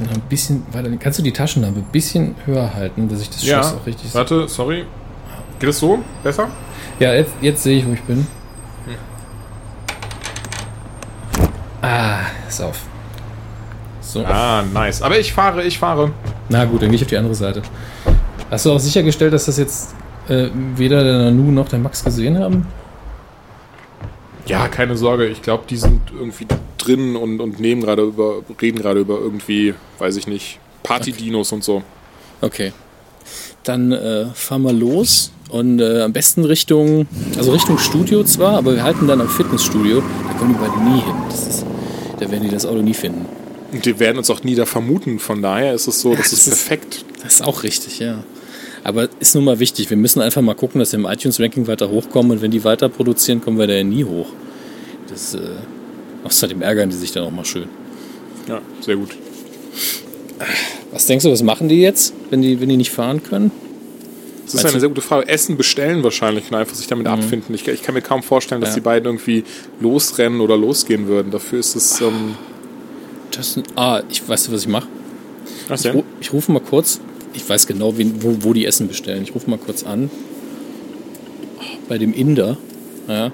Noch ein bisschen weiter. Kannst du die Taschenlampe ein bisschen höher halten, dass ich das Ja, auch richtig sehe? warte, sorry. Geht es so? Besser? Ja, jetzt, jetzt sehe ich, wo ich bin. Ah, ist auf. So. Ah, nice. Aber ich fahre, ich fahre. Na gut, dann gehe ich auf die andere Seite. Hast du auch sichergestellt, dass das jetzt äh, weder der Nanu noch der Max gesehen haben? Ja, keine Sorge. Ich glaube, die sind irgendwie drin und, und nehmen gerade über, reden gerade über irgendwie, weiß ich nicht, Party-Dinos und so. Okay. Dann äh, fahren wir los und äh, am besten Richtung, also Richtung Studio zwar, aber wir halten dann am Fitnessstudio. Da kommen die beiden nie hin. Ist, da werden die das Auto nie finden. Und die werden uns auch nie da vermuten. Von daher ist es so, das, das ist ist- perfekt. Das ist auch richtig, ja. Aber ist nun mal wichtig. Wir müssen einfach mal gucken, dass wir im iTunes-Ranking weiter hochkommen und wenn die weiter produzieren, kommen wir da ja nie hoch. Das, äh, außerdem ärgern die sich dann auch mal schön. Ja, sehr gut. Was denkst du, was machen die jetzt, wenn die, wenn die nicht fahren können? Das ist Meinst eine sehr gute Frage. Essen bestellen wahrscheinlich und einfach sich damit abfinden. Ich, ich kann mir kaum vorstellen, dass Ja. die beiden irgendwie losrennen oder losgehen würden. Dafür ist es. Ähm, Das, ah, ich weiß, du, was ich mache. Ich, ru- ich rufe mal kurz, ich weiß genau, wen, wo, wo die Essen bestellen. Ich rufe mal kurz an. Bei dem Inder. Ja.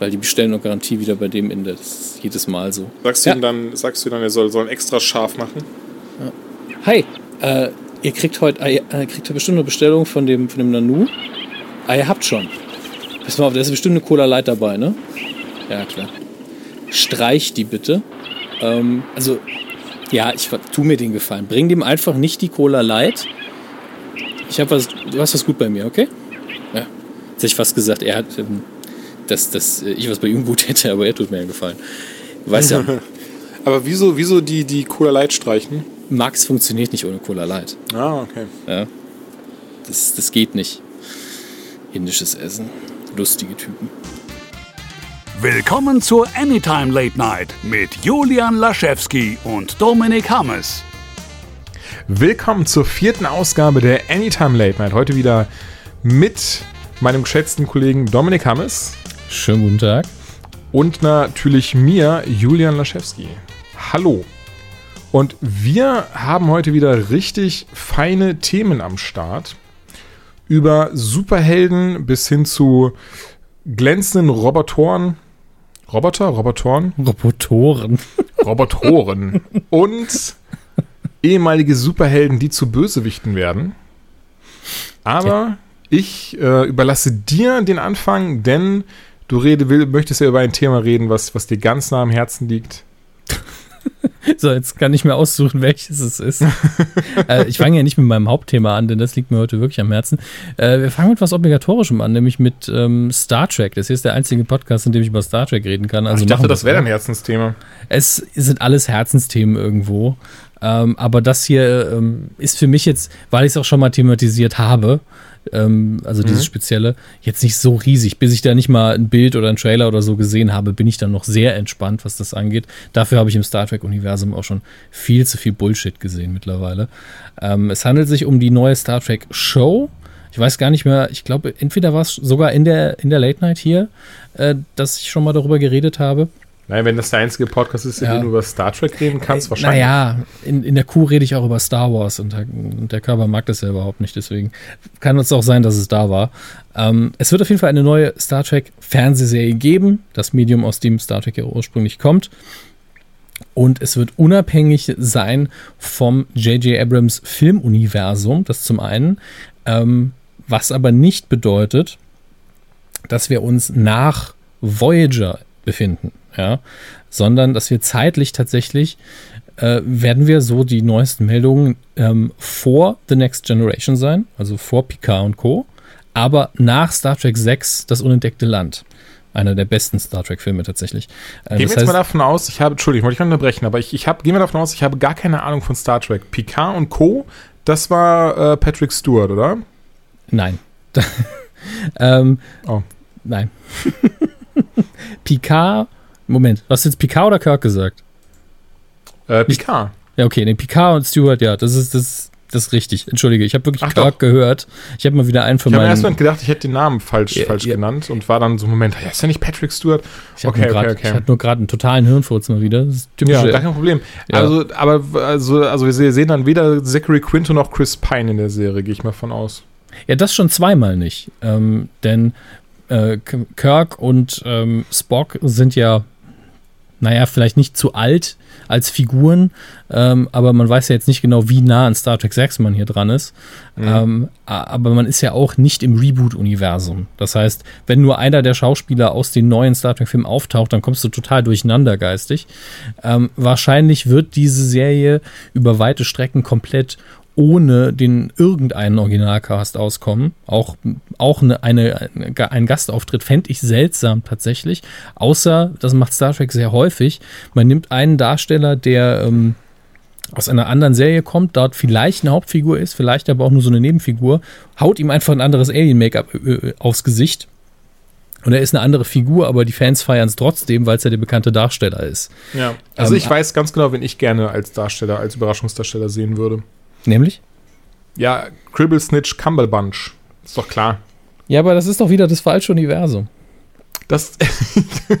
Weil die bestellen noch Garantie wieder bei dem Inder. Das ist jedes Mal so. Sagst du Ja. ihm dann, sagst du dann, er soll, soll extra scharf machen? Hi, äh, ihr kriegt heute äh, kriegt heute bestimmt eine Bestellung von dem, von dem Nanu. Ah, ihr habt schon. Pass mal auf, da ist bestimmt eine Cola Light dabei, ne? Ja, klar. Streich die bitte. Ähm, also, ja, ich tu mir den Gefallen. Bring dem einfach nicht die Cola Light. Ich habe was, du hast was gut bei mir, okay? Ja. Jetzt hätte ich fast gesagt, er hat, ähm, dass, dass ich was bei ihm gut hätte, aber er tut mir einen Gefallen. Du weißt ja, Aber wieso, wieso die, die Cola Light streichen? Max funktioniert nicht ohne Cola Light. Ah, okay. Ja. Das, das geht nicht. Indisches Essen. Lustige Typen. Willkommen zur Anytime Late Night mit Julian Laschewski und Dominik Hammes. Willkommen zur vierten Ausgabe der Anytime Late Night. Heute wieder mit meinem geschätzten Kollegen Dominik Hammes Schönen guten Tag. und natürlich mir, Julian Laschewski. Hallo. Und wir haben heute wieder richtig feine Themen am Start. Über Superhelden bis hin zu glänzenden Robotoren. Roboter? Robotoren? Robotoren. Robotoren. und ehemalige Superhelden, die zu Bösewichten werden. Aber ich äh, überlasse dir den Anfang, denn du rede, will, möchtest ja über ein Thema reden, was, was dir ganz nah am Herzen liegt. So, jetzt kann ich mir aussuchen, welches es ist. äh, ich fange ja nicht mit meinem Hauptthema an, denn das liegt mir heute wirklich am Herzen. Äh, wir fangen mit was Obligatorischem an, nämlich mit ähm, Star Trek. Das hier ist der einzige Podcast, in dem ich über Star Trek reden kann. Also ich dachte, das wäre dein Herzensthema. Es sind alles Herzensthemen irgendwo. Ähm, aber das hier ähm, ist für mich jetzt, weil ich es auch schon mal thematisiert habe, ähm, also dieses Spezielle, jetzt nicht so riesig. Bis ich da nicht mal ein Bild oder ein Trailer oder so gesehen habe, bin ich dann noch sehr entspannt, was das angeht. Dafür habe ich im Star Trek-Universum auch schon viel zu viel Bullshit gesehen mittlerweile. Ähm, es handelt sich um die neue Star Trek-Show. Ich weiß gar nicht mehr, ich glaube, entweder war es sogar in der, in der Late Night hier, äh, dass ich schon mal darüber geredet habe. Nein, wenn das der einzige Podcast ist, in Ja. dem du über Star Trek reden kannst, wahrscheinlich. Naja, in, in der Kuh rede ich auch über Star Wars und der, und der Körper mag das ja überhaupt nicht, deswegen kann es auch sein, dass es da war. Ähm, es wird auf jeden Fall eine neue Star Trek Fernsehserie geben, das Medium, aus dem Star Trek ja ursprünglich kommt. Und es wird unabhängig sein vom J.J. Abrams Filmuniversum, das zum einen, ähm, was aber nicht bedeutet, dass wir uns nach Voyager befinden, ja, sondern dass wir zeitlich tatsächlich äh, werden wir so die neuesten Meldungen ähm, vor The Next Generation sein, also vor Picard und Co., aber nach Star Trek 6 das unentdeckte Land. Einer der besten Star Trek-Filme tatsächlich. Äh, Gehen wir jetzt mal davon aus, ich habe, Entschuldigung, wollte ich gerade unterbrechen, aber ich, ich habe, gehen wir davon aus, ich habe gar keine Ahnung von Star Trek. Picard und Co., das war äh, Patrick Stewart, oder? nein. ähm, Oh. Nein. Picard, Moment, hast du jetzt Picard oder Kirk gesagt? Äh, Picard. Ja, okay, nee, Picard und Stewart, ja, das ist, das, das ist richtig. Entschuldige, ich habe wirklich Ach Kirk gehört. Ich habe mal wieder einen von Ich habe meinen. erst mal gedacht, ich hätte den Namen falsch, Ja, falsch ja. genannt und war dann so, Moment, ja, ist ja nicht Patrick Stewart? ich okay, nur grad- okay. Ich hatte nur gerade einen totalen Hirnfurz mal wieder. Ja, gar kein Problem. Ja. Also, aber also, also wir sehen dann weder Zachary Quinto noch Chris Pine in der Serie, gehe ich mal von aus. Ja, das schon zweimal nicht. Ähm, denn äh, Kirk und ähm, Spock sind ja, naja, vielleicht nicht zu alt als Figuren, ähm, aber man weiß ja jetzt nicht genau, wie nah an Star Trek 6 man hier dran ist. Ähm, a- aber man ist ja auch nicht im Reboot-Universum. Das heißt, wenn nur einer der Schauspieler aus den neuen Star Trek-Filmen auftaucht, dann kommst du total durcheinander geistig. Ähm, wahrscheinlich wird diese Serie über weite Strecken komplett ohne den irgendeinen Originalcast auskommen. Auch, auch eine, eine, ein Gastauftritt fände ich seltsam tatsächlich. Außer, das macht Star Trek sehr häufig, man nimmt einen Darsteller, der ähm, aus einer anderen Serie kommt, dort vielleicht eine Hauptfigur ist, vielleicht aber auch nur so eine Nebenfigur, haut ihm einfach ein anderes Alien-Make-up äh, aufs Gesicht. Und er ist eine andere Figur, aber die Fans feiern es trotzdem, weil es ja der bekannte Darsteller ist. Ja. Also Ähm, ich weiß ganz genau, wen ich gerne als Darsteller, als Überraschungsdarsteller sehen würde. Nämlich? Ja, Cribble Snitch Cumberbatch. Ist doch klar. Ja, aber das ist doch wieder das falsche Universum. Das.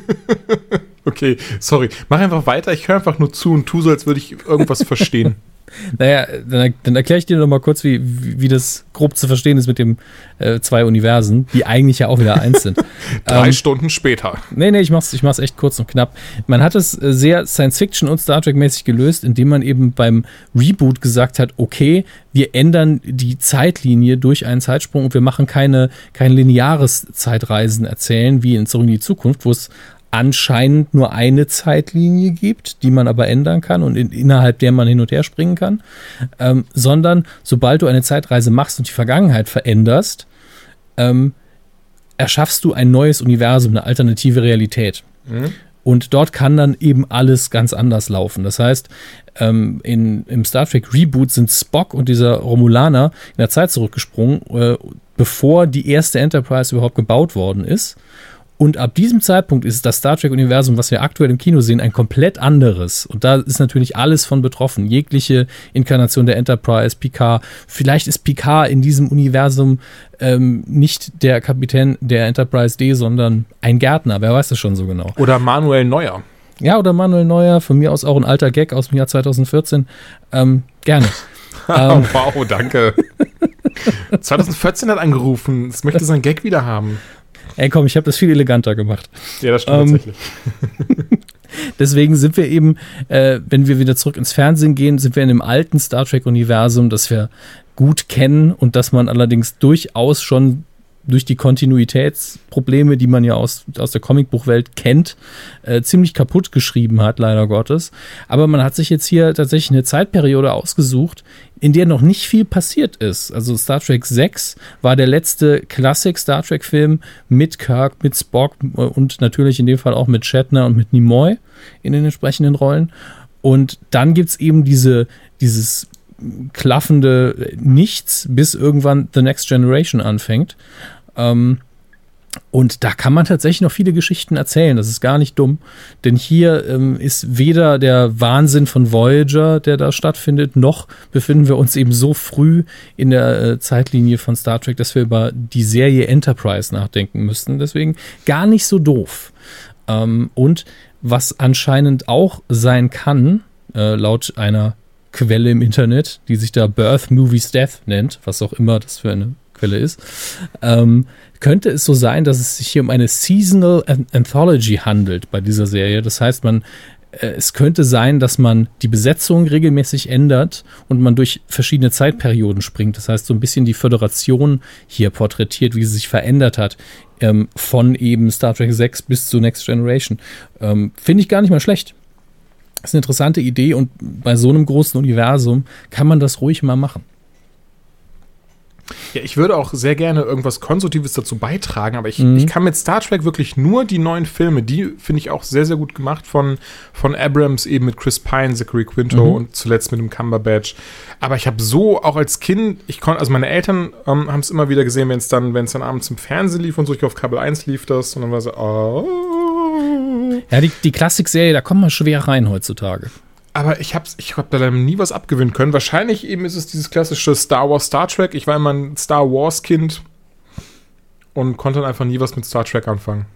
okay, sorry. Mach einfach weiter. Ich höre einfach nur zu und tu so, als würde ich irgendwas verstehen. Naja, dann, dann erkläre ich dir noch mal kurz, wie, wie, das grob zu verstehen ist mit den äh, zwei Universen, die eigentlich ja auch wieder eins sind. Drei Ähm, Stunden später. Nee, nee, ich mach's, ich mach's echt kurz und knapp. Man hat es äh, sehr Science-Fiction und Star Trek-mäßig gelöst, indem man eben beim Reboot gesagt hat, okay, wir ändern die Zeitlinie durch einen Zeitsprung und wir machen keine, kein lineares Zeitreisen erzählen, wie in Zurück in die Zukunft, wo es anscheinend nur eine Zeitlinie gibt, die man aber ändern kann und in, innerhalb der man hin und her springen kann, ähm, sondern sobald du eine Zeitreise machst und die Vergangenheit veränderst, ähm, erschaffst du ein neues Universum, eine alternative Realität. Mhm. Und dort kann dann eben alles ganz anders laufen. Das heißt, ähm, in, im Star Trek Reboot sind Spock und dieser Romulaner in der Zeit zurückgesprungen, äh, bevor die erste Enterprise überhaupt gebaut worden ist. Und ab diesem Zeitpunkt ist das Star Trek-Universum, was wir aktuell im Kino sehen, ein komplett anderes. Und da ist natürlich alles von betroffen. Jegliche Inkarnation der Enterprise, Picard. Vielleicht ist Picard in diesem Universum ähm, nicht der Kapitän der Enterprise D, sondern ein Gärtner. Wer weiß das schon so genau? Oder Manuel Neuer. Ja, oder Manuel Neuer, von mir aus auch ein alter Gag aus dem Jahr 2014. Ähm, gerne. Ähm, wow, danke. 2014 hat angerufen. Es möchte seinen Gag wieder haben. Ey, komm, ich habe das viel eleganter gemacht. Ja, das stimmt Ähm, tatsächlich. Deswegen sind wir eben, äh, wenn wir wieder zurück ins Fernsehen gehen, sind wir in dem alten Star Trek-Universum, das wir gut kennen und das man allerdings durchaus schon durch die Kontinuitätsprobleme, die man ja aus, aus der Comicbuchwelt kennt, äh, ziemlich kaputt geschrieben hat, leider Gottes. Aber man hat sich jetzt hier tatsächlich eine Zeitperiode ausgesucht, in der noch nicht viel passiert ist. Also Star Trek 6 war der letzte Klassik Star Trek Film mit Kirk, mit Spock äh, und natürlich in dem Fall auch mit Shatner und mit Nimoy in den entsprechenden Rollen. Und dann gibt es eben diese, dieses klaffende Nichts, bis irgendwann The Next Generation anfängt. Ähm, und da kann man tatsächlich noch viele Geschichten erzählen. Das ist gar nicht dumm. Denn hier ähm, ist weder der Wahnsinn von Voyager, der da stattfindet, noch befinden wir uns eben so früh in der äh, Zeitlinie von Star Trek, dass wir über die Serie Enterprise nachdenken müssten. Deswegen gar nicht so doof. Ähm, und was anscheinend auch sein kann, äh, laut einer Quelle im Internet, die sich da Birth Movies Death nennt, was auch immer das für eine Quelle ist, ähm, könnte es so sein, dass es sich hier um eine Seasonal An- Anthology handelt bei dieser Serie. Das heißt, man äh, es könnte sein, dass man die Besetzung regelmäßig ändert und man durch verschiedene Zeitperioden springt. Das heißt, so ein bisschen die Föderation hier porträtiert, wie sie sich verändert hat, ähm, von eben Star Trek 6 bis zu Next Generation. Ähm, Finde ich gar nicht mal schlecht. Das ist eine interessante Idee und bei so einem großen Universum kann man das ruhig mal machen. Ja, ich würde auch sehr gerne irgendwas Konstruktives dazu beitragen, aber ich, Mhm. ich kann mit Star Trek wirklich nur die neuen Filme, die finde ich auch sehr, sehr gut gemacht von, von Abrams, eben mit Chris Pine, Zachary Quinto Mhm. und zuletzt mit dem Cumberbatch. Aber ich habe so auch als Kind, ich konnte, also meine Eltern ähm, haben es immer wieder gesehen, wenn es dann, wenn es dann abends im Fernsehen lief und so, ich auf Kabel 1 lief das und dann war so, oh. Ja, die, die Klassik-Serie, da kommt man schwer rein heutzutage. aber ich habe ich hab da nie was abgewinnen können. Wahrscheinlich eben ist es dieses klassische Star Wars, Star Trek. Ich war immer ein Star Wars Kind und konnte dann einfach nie was mit Star Trek anfangen.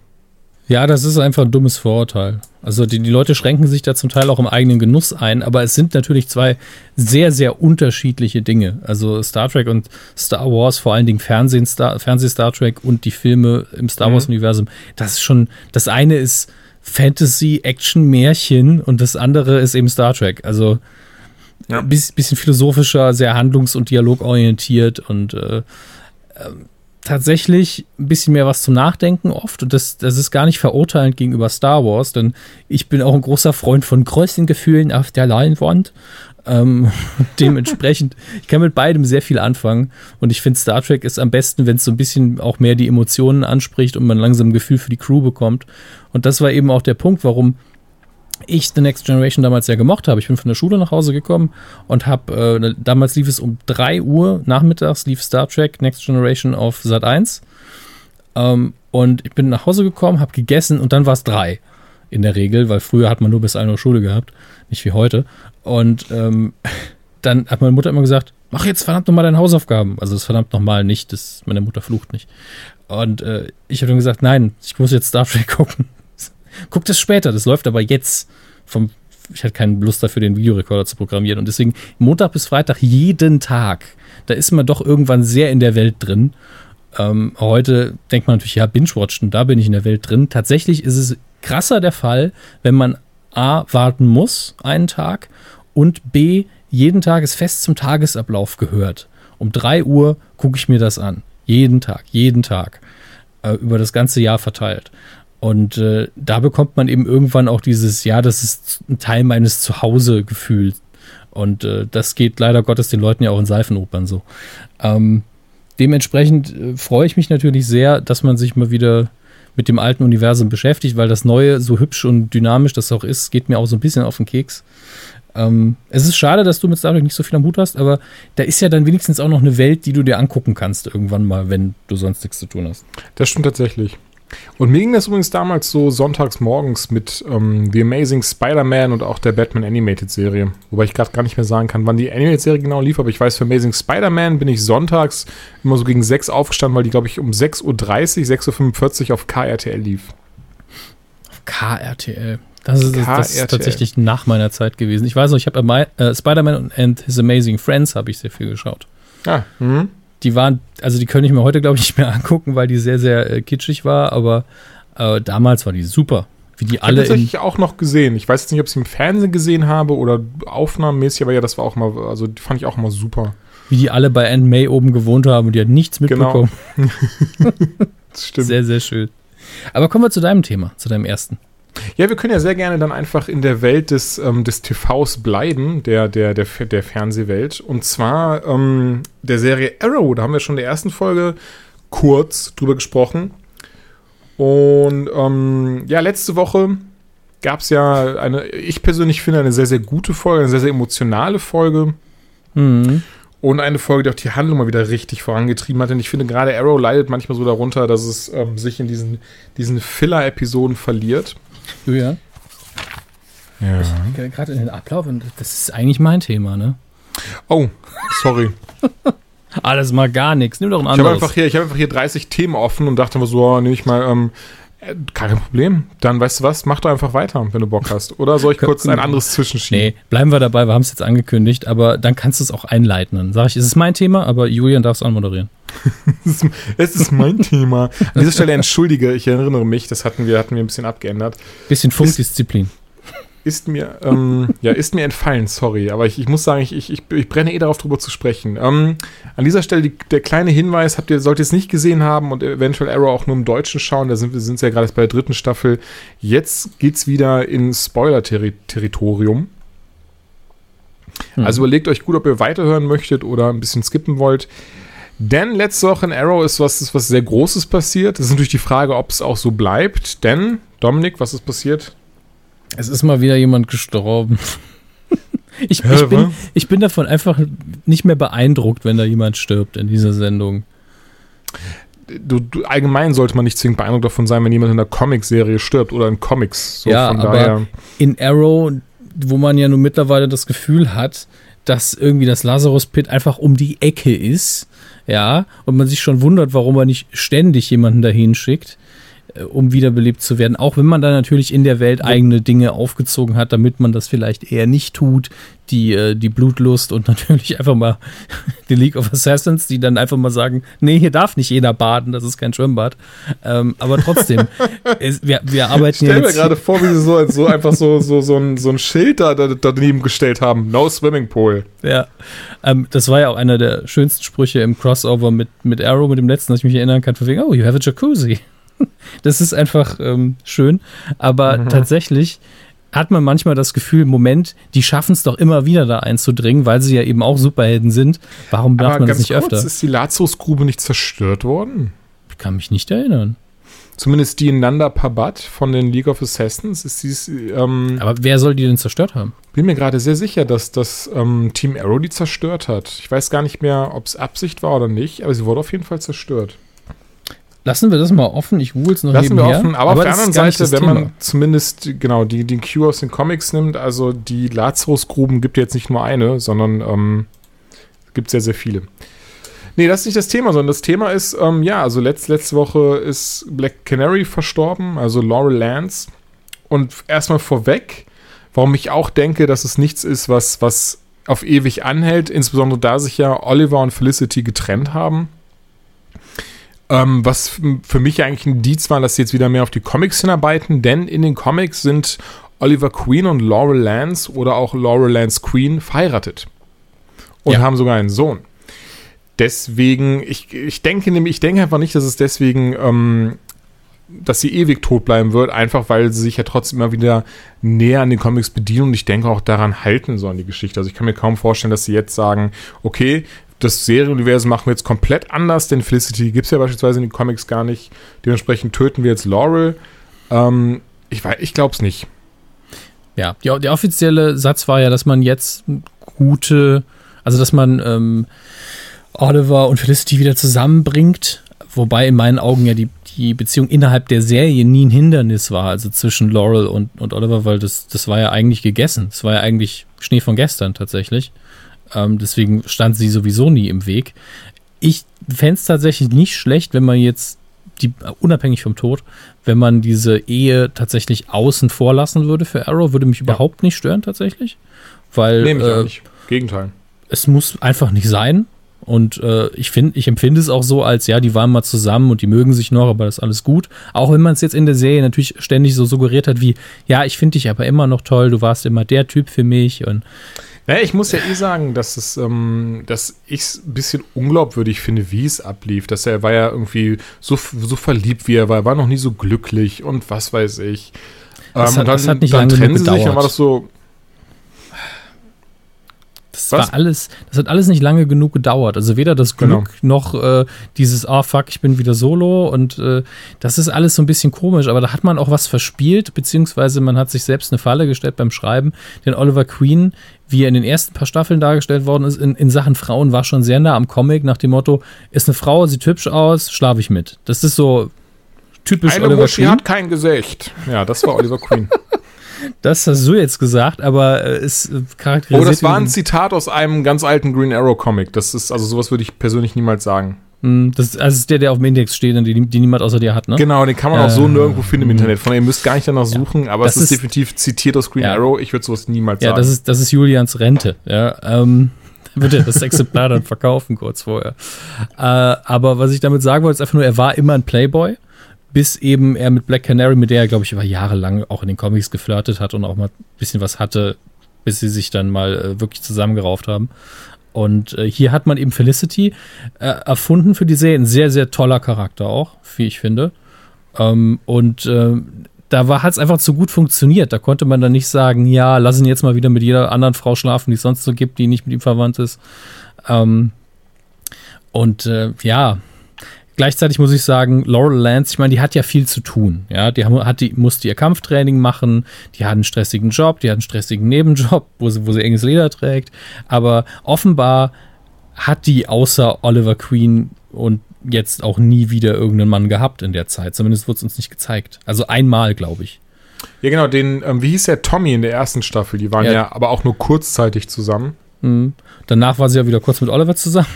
Ja, das ist einfach ein dummes Vorurteil. Also die, die Leute schränken sich da zum Teil auch im eigenen Genuss ein, aber es sind natürlich zwei sehr, sehr unterschiedliche Dinge. Also Star Trek und Star Wars, vor allen Dingen Fernsehen Star, Fernseh Star Trek und die Filme im Star mhm. Wars-Universum, das ist schon, das eine ist Fantasy, Action, Märchen und das andere ist eben Star Trek. Also ja. ein bisschen philosophischer, sehr handlungs- und dialogorientiert und äh, ähm, tatsächlich ein bisschen mehr was zum Nachdenken oft. Und das, das ist gar nicht verurteilend gegenüber Star Wars, denn ich bin auch ein großer Freund von Größengefühlen auf der Leinwand. Ähm, dementsprechend, ich kann mit beidem sehr viel anfangen. Und ich finde, Star Trek ist am besten, wenn es so ein bisschen auch mehr die Emotionen anspricht und man langsam ein Gefühl für die Crew bekommt. Und das war eben auch der Punkt, warum ich The Next Generation damals sehr gemocht habe. Ich bin von der Schule nach Hause gekommen und habe, äh, damals lief es um 3 Uhr nachmittags, lief Star Trek Next Generation auf Sat 1. Ähm, und ich bin nach Hause gekommen, habe gegessen und dann war es 3 in der Regel, weil früher hat man nur bis 1 Uhr Schule gehabt, nicht wie heute. Und ähm, dann hat meine Mutter immer gesagt, mach jetzt verdammt nochmal deine Hausaufgaben. Also das verdammt nochmal nicht, das, meine Mutter flucht nicht. Und äh, ich habe dann gesagt, nein, ich muss jetzt Star Trek gucken. Guckt es später, das läuft aber jetzt vom ich hatte keinen Lust dafür, den Videorekorder zu programmieren. Und deswegen Montag bis Freitag jeden Tag. Da ist man doch irgendwann sehr in der Welt drin. Ähm, heute denkt man natürlich, ja, Binge-Watchen, da bin ich in der Welt drin. Tatsächlich ist es krasser der Fall, wenn man A, warten muss, einen Tag, und B, jeden Tag ist fest zum Tagesablauf gehört. Um 3 Uhr gucke ich mir das an. Jeden Tag, jeden Tag. Äh, über das ganze Jahr verteilt. Und äh, da bekommt man eben irgendwann auch dieses, ja, das ist ein Teil meines Zuhause-Gefühls. Und äh, das geht leider Gottes den Leuten ja auch in Seifenopern so. Ähm, dementsprechend äh, freue ich mich natürlich sehr, dass man sich mal wieder mit dem alten Universum beschäftigt, weil das Neue, so hübsch und dynamisch das auch ist, geht mir auch so ein bisschen auf den Keks. Ähm, es ist schade, dass du mit Star Trek nicht so viel am Hut hast, aber da ist ja dann wenigstens auch noch eine Welt, die du dir angucken kannst irgendwann mal, wenn du sonst nichts zu tun hast. Das stimmt tatsächlich. Und mir ging das übrigens damals so sonntags morgens mit ähm, The Amazing Spider-Man und auch der Batman Animated Serie. Wobei ich gerade gar nicht mehr sagen kann, wann die Animated Serie genau lief, aber ich weiß, für Amazing Spider-Man bin ich sonntags immer so gegen 6 aufgestanden, weil die, glaube ich, um 6.30 Uhr, 6.45 Uhr auf KRTL lief. Auf KRTL. Das ist, das ist, tatsächlich nach meiner Zeit gewesen. Ich weiß noch, ich habe äh, Spider-Man and His Amazing Friends habe ich sehr viel geschaut. Ah, mhm die waren, also die könnte ich mir heute, glaube ich, nicht mehr angucken, weil die sehr, sehr äh, kitschig war, aber äh, damals war die super. Wie die ich alle. Ich tatsächlich auch noch gesehen. Ich weiß jetzt nicht, ob ich sie im Fernsehen gesehen habe oder aufnahmenmäßig, aber ja, das war auch mal, also die fand ich auch mal super. Wie die alle bei Aunt May oben gewohnt haben und die hat nichts genau. mitbekommen. Genau. das stimmt. Sehr, sehr schön. Aber kommen wir zu deinem Thema, zu deinem ersten. Ja, wir können ja sehr gerne dann einfach in der Welt des, ähm, des TVs bleiben, der, der, der, der Fernsehwelt. Und zwar ähm, der Serie Arrow. Da haben wir schon in der ersten Folge kurz drüber gesprochen. Und ähm, ja, letzte Woche gab es ja eine, ich persönlich finde, eine sehr, sehr gute Folge, eine sehr, sehr emotionale Folge. Mhm. Und eine Folge, die auch die Handlung mal wieder richtig vorangetrieben hat. Denn ich finde, gerade Arrow leidet manchmal so darunter, dass es ähm, sich in diesen, diesen Filler-Episoden verliert. Julian? Ja. Gerade in den Ablauf, und das ist eigentlich mein Thema, ne? Oh, sorry. Alles mal gar nichts. Nimm doch ein anderes. Ich habe einfach, hier, hab einfach hier 30 Themen offen und dachte mir so, oh, nehme ich mal, ähm, äh, kein Problem. Dann weißt du was, mach doch einfach weiter, wenn du Bock hast. Oder soll ich kurz ein anderes zwischenschieben? Nee, bleiben wir dabei, wir haben es jetzt angekündigt, aber dann kannst du es auch einleiten. Dann sage ich, es ist mein Thema, aber Julian darf es anmoderieren. es ist mein Thema. An dieser Stelle entschuldige, ich erinnere mich, das hatten wir, hatten wir ein bisschen abgeändert. Bisschen Funkdisziplin ist mir, ähm, ja, ist mir entfallen, sorry. Aber ich, ich muss sagen, ich, ich, ich brenne eh darauf, drüber zu sprechen. Ähm, an dieser Stelle die, der kleine Hinweis, habt ihr, solltet ihr es nicht gesehen haben und eventuell Arrow auch nur im Deutschen schauen, da sind wir sind ja gerade bei der dritten Staffel. Jetzt geht's wieder in Spoiler-Territorium. Hm. Also überlegt euch gut, ob ihr weiterhören möchtet oder ein bisschen skippen wollt. Denn letzte Woche in Arrow ist was, ist was sehr Großes passiert. Das ist natürlich die Frage, ob es auch so bleibt. Denn, Dominik, was ist passiert? Es ist mal wieder jemand gestorben. ich, ich, bin, ich bin davon einfach nicht mehr beeindruckt, wenn da jemand stirbt in dieser Sendung. Du, du, allgemein sollte man nicht zwingend beeindruckt davon sein, wenn jemand in einer Comicserie stirbt oder in Comics. So ja, aber daher. in Arrow, wo man ja nun mittlerweile das Gefühl hat, dass irgendwie das Lazarus Pit einfach um die Ecke ist, ja, und man sich schon wundert, warum er nicht ständig jemanden dahin schickt. Äh, um wiederbelebt zu werden. Auch wenn man da natürlich in der Welt eigene Dinge aufgezogen hat, damit man das vielleicht eher nicht tut. Die, äh, die Blutlust und natürlich einfach mal die League of Assassins, die dann einfach mal sagen, nee, hier darf nicht jeder baden, das ist kein Schwimmbad. Ähm, aber trotzdem, es, wir, wir arbeiten ich stell mir gerade vor, wie sie so, so einfach so, so, so, ein, so ein Schild da, da daneben gestellt haben. No Swimming Pool. Ja, ähm, das war ja auch einer der schönsten Sprüche im Crossover mit, mit Arrow, mit dem letzten, dass ich mich erinnern kann, von wegen, oh, you have a Jacuzzi. Das ist einfach ähm, schön. Aber mhm. tatsächlich hat man manchmal das Gefühl, Moment, die schaffen es doch immer wieder da einzudringen, weil sie ja eben auch Superhelden sind. Warum macht man das nicht kurz, öfter? Ist die Lazarus-Grube nicht zerstört worden? Ich kann mich nicht erinnern. Zumindest die Nanda Parbat von den League of Assassins ist dies. Ähm, Aber wer soll die denn zerstört haben? Bin mir gerade sehr sicher, dass das ähm, Team Arrow die zerstört hat. Ich weiß gar nicht mehr, ob es Absicht war oder nicht, aber sie wurde auf jeden Fall zerstört. Lassen wir das mal offen, ich google es noch Lassen wir offen, aber, aber auf der anderen Seite, wenn Thema. man zumindest genau die, den Q aus den Comics nimmt, also die Lazarus-Gruben gibt jetzt nicht nur eine, sondern ähm, gibt sehr, sehr viele. Nee, das ist nicht das Thema, sondern das Thema ist, ähm, ja, also letzt, letzte Woche ist Black Canary verstorben, also Laurel Lance. Und erstmal vorweg, warum ich auch denke, dass es nichts ist, was, was auf ewig anhält, insbesondere da sich ja Oliver und Felicity getrennt haben ähm, was für mich eigentlich ein Indiz war, dass sie jetzt wieder mehr auf die Comics hinarbeiten, denn in den Comics sind Oliver Queen und Laurel Lance oder auch Laurel Lance Queen verheiratet. Und ja. haben sogar einen Sohn. Deswegen, ich, ich denke nämlich, ich denke einfach nicht, dass es deswegen, ähm, dass sie ewig tot bleiben wird, einfach weil sie sich ja trotzdem immer wieder näher an den Comics bedienen und ich denke auch daran halten sollen, die Geschichte. Also ich kann mir kaum vorstellen, dass sie jetzt sagen, okay, das Serienuniversum machen wir jetzt komplett anders, denn Felicity gibt es ja beispielsweise in den Comics gar nicht. Dementsprechend töten wir jetzt Laurel. Ähm, ich ich glaube es nicht. Ja, die, der offizielle Satz war ja, dass man jetzt gute, also dass man ähm, Oliver und Felicity wieder zusammenbringt, wobei in meinen Augen ja die, die Beziehung innerhalb der Serie nie ein Hindernis war, also zwischen Laurel und, und Oliver, weil das, das war ja eigentlich gegessen. Das war ja eigentlich Schnee von gestern tatsächlich. Ähm, deswegen stand sie sowieso nie im Weg. Ich fände es tatsächlich nicht schlecht, wenn man jetzt, die, unabhängig vom Tod, wenn man diese Ehe tatsächlich außen vor lassen würde für Arrow, würde mich ja. überhaupt nicht stören tatsächlich. Weil. Nehme ich äh, nicht. Gegenteil. Es muss einfach nicht sein. Und äh, ich finde, ich empfinde es auch so, als ja, die waren mal zusammen und die mögen sich noch, aber das ist alles gut. Auch wenn man es jetzt in der Serie natürlich ständig so suggeriert hat, wie, ja, ich finde dich aber immer noch toll, du warst immer der Typ für mich und naja, ich muss ja eh sagen, dass es, ähm, dass ich es ein bisschen unglaubwürdig finde, wie es ablief. Dass er war ja irgendwie so, so verliebt, wie er war, er war noch nie so glücklich und was weiß ich. Das, ähm, hat, dann, das hat nicht dann trennen sie sich, dann war das so, das Was? war alles, das hat alles nicht lange genug gedauert. Also weder das genau. Glück genau. noch äh, dieses, ah oh, fuck, ich bin wieder solo und äh, das ist alles so ein bisschen komisch, aber da hat man auch was verspielt, beziehungsweise man hat sich selbst eine Falle gestellt beim Schreiben. Denn Oliver Queen, wie er in den ersten paar Staffeln dargestellt worden ist, in, in Sachen Frauen war schon sehr nah am Comic nach dem Motto, ist eine Frau, sieht hübsch aus, schlafe ich mit. Das ist so typisch Eine Oliver Muschi Queen. hat kein Gesicht. Ja, das war Oliver Queen. Das hast du jetzt gesagt, aber äh, ist äh, charakterisiert. Oh, das war ein Zitat aus einem ganz alten Green Arrow Comic. Das ist, also sowas würde ich persönlich niemals sagen. Hm, das ist, also ist der, der auf dem Index steht und die, die niemand außer dir hat, ne? Genau, den kann man äh, auch so nirgendwo finden im Internet. Von ihr müsst gar nicht danach suchen, ja, aber es ist, ist, definitiv zitiert aus Green ja. Arrow. Ich würde sowas niemals ja, sagen. Ja, das ist, das ist Julians Rente. Ja, ähm, würde das Exemplar dann verkaufen kurz vorher. Äh, aber was ich damit sagen wollte, ist einfach nur, er war immer ein Playboy bis eben er mit Black Canary, mit der er, glaube ich, über jahrelang auch in den Comics geflirtet hat und auch mal ein bisschen was hatte, bis sie sich dann mal äh, wirklich zusammengerauft haben. Und äh, hier hat man eben Felicity äh, erfunden für die Serie. Ein sehr, sehr toller Charakter auch, wie ich finde. Ähm, und äh, da hat es einfach zu gut funktioniert. Da konnte man dann nicht sagen, ja, lass ihn jetzt mal wieder mit jeder anderen Frau schlafen, die es sonst so gibt, die nicht mit ihm verwandt ist. Ähm, und äh, ja, Gleichzeitig muss ich sagen, Laurel Lance, ich meine, die hat ja viel zu tun. Ja, die hat die, musste ihr Kampftraining machen, die hat einen stressigen Job, die hat einen stressigen Nebenjob, wo sie, wo sie enges Leder trägt. Aber offenbar hat die außer Oliver Queen und jetzt auch nie wieder irgendeinen Mann gehabt in der Zeit. Zumindest wurde es uns nicht gezeigt. Also einmal, glaube ich. Ja, genau, den, ähm, wie hieß der Tommy in der ersten Staffel? Die waren ja, Ja. aber auch nur kurzzeitig zusammen. Mhm. Danach war sie ja wieder kurz mit Oliver zusammen.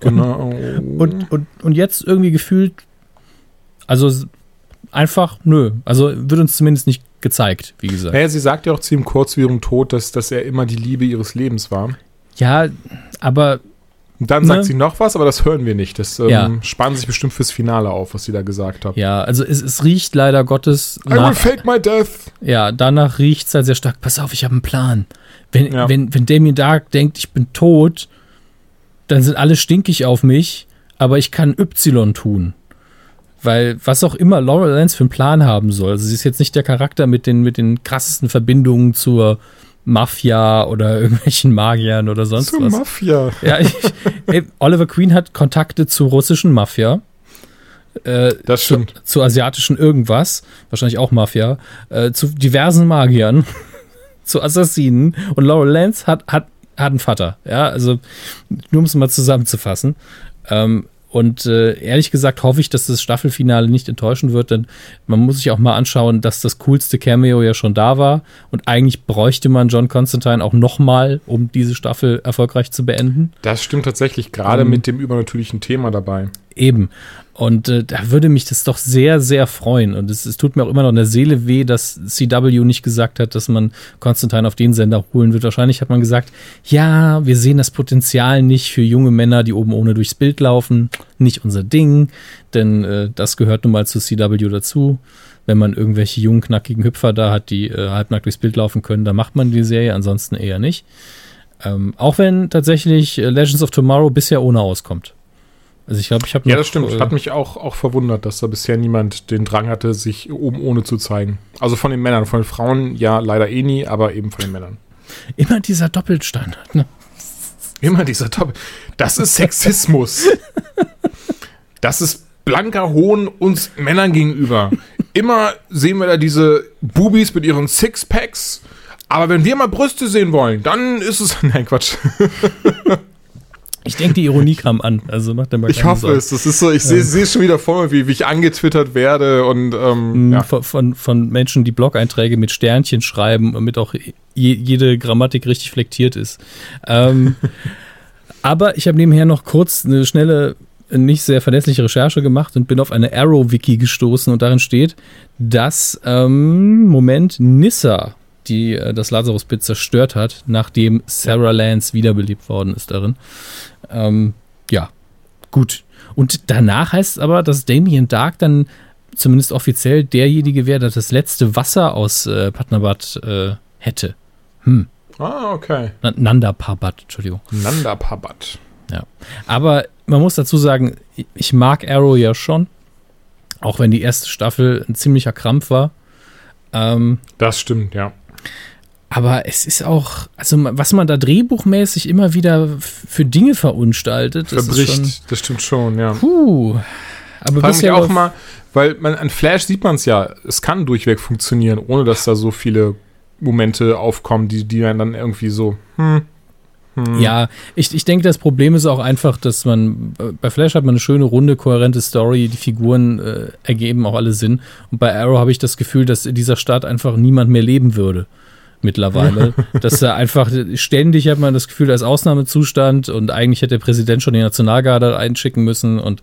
Genau. Und, und, und jetzt irgendwie gefühlt, also einfach, nö. Also wird uns zumindest nicht gezeigt, wie gesagt. naja, sie sagt ja auch zu ihm kurz vor ihrem Tod, dass, dass er immer die Liebe ihres Lebens war. Ja, aber Und dann Ne? sagt sie noch was, aber das hören wir nicht. Das ähm, Ja. sparen sich bestimmt fürs Finale auf, was sie da gesagt hat. ja, also es, es riecht leider Gottes I will nach, fake my death. ja, danach riecht es halt sehr stark. Pass auf, ich habe einen Plan. Wenn, Ja. wenn, wenn Damien Dark denkt, ich bin tot, dann sind alle stinkig auf mich, aber ich kann Y tun. Weil was auch immer Laurel Lance für einen Plan haben soll, also sie ist jetzt nicht der Charakter mit den, mit den krassesten Verbindungen zur Mafia oder irgendwelchen Magiern oder sonst Zur was. Mafia. Ja, ich, ey, Oliver Queen hat Kontakte zur russischen Mafia. Äh, Das zu, stimmt. zu asiatischen irgendwas, wahrscheinlich auch Mafia, äh, zu diversen Magiern, zu Assassinen. Und Laurel Lance hat, hat, hat einen Vater. Ja, also nur um es mal zusammenzufassen. Ähm, und äh, ehrlich gesagt hoffe ich, dass das Staffelfinale nicht enttäuschen wird, denn man muss sich auch mal anschauen, dass das coolste Cameo ja schon da war. Und eigentlich bräuchte man John Constantine auch nochmal, um diese Staffel erfolgreich zu beenden. Das stimmt tatsächlich, gerade Mhm. mit dem übernatürlichen Thema dabei. Eben. Und äh, da würde mich das doch sehr, sehr freuen. Und es, es tut mir auch immer noch in der Seele weh, dass CW nicht gesagt hat, dass man Konstantin auf den Sender holen wird. Wahrscheinlich hat man gesagt, ja, wir sehen das Potenzial nicht für junge Männer, die oben ohne durchs Bild laufen. Nicht unser Ding, denn äh, das gehört nun mal zu CW dazu. Wenn man irgendwelche jungen, knackigen Hüpfer da hat, die äh, halbnackt durchs Bild laufen können, dann macht man die Serie, ansonsten eher nicht. Ähm, auch wenn tatsächlich äh, Legends of Tomorrow bisher ohne auskommt. Also ich glaube, ich habe Ja, das stimmt. äh, Hat mich auch, auch verwundert, dass da bisher niemand den Drang hatte, sich oben ohne zu zeigen. Also von den Männern, von den Frauen ja leider eh nie, aber eben von den Männern. Immer dieser Doppelstandard. Ne? Immer dieser Top. Das ist Sexismus. Das ist blanker Hohn uns Männern gegenüber. Immer sehen wir da diese Bubis mit ihren Sixpacks. Aber wenn wir mal Brüste sehen wollen, dann ist es. Nein, Quatsch. Ich denke, die Ironie kam an. Also macht mal Ich hoffe Sorgen. es. Das ist so, ich sehe sehe schon wieder vor mir, wie, wie ich angetwittert werde und ähm, Mhm, ja. Von, von, von Menschen, die Blog-Einträge mit Sternchen schreiben, damit auch je, jede Grammatik richtig flektiert ist. Ähm, aber ich habe nebenher noch kurz eine schnelle, nicht sehr verlässliche Recherche gemacht und bin auf eine Arrow-Wiki gestoßen und darin steht, dass, ähm, Moment, Nissa, die äh, das Lazarus-Pit zerstört hat, nachdem Sarah Lance wiederbelebt worden ist darin. Ähm, ja, gut. Und danach heißt es aber, dass Damien Dark dann zumindest offiziell derjenige wäre, der das letzte Wasser aus äh, Patnabat äh, hätte. Hm. Ah, okay. Na- Nanda Parbat, Entschuldigung. Nanda Pabat. Aber man muss dazu sagen, ich- ich mag Arrow ja schon. Auch wenn die erste Staffel ein ziemlicher Krampf war. Ähm, Das stimmt, ja. Aber es ist auch, also was man da drehbuchmäßig immer wieder für Dinge verunstaltet, das ist schon, Verbricht. Das stimmt schon, ja. puh. Aber Frag mich bisher auch mal, weil man an Flash sieht man es ja, es kann durchweg funktionieren, ohne dass da so viele Momente aufkommen, die, die dann irgendwie so, hm, hm. Ja, ich, ich denke, das Problem ist auch einfach, dass man bei Flash hat man eine schöne, runde, kohärente Story, die Figuren äh, ergeben auch alle Sinn. Und bei Arrow habe ich das Gefühl, dass in dieser Stadt einfach niemand mehr leben würde. Mittlerweile. dass da einfach ständig hat man das Gefühl, da ist Ausnahmezustand und eigentlich hätte der Präsident schon die Nationalgarde einschicken müssen und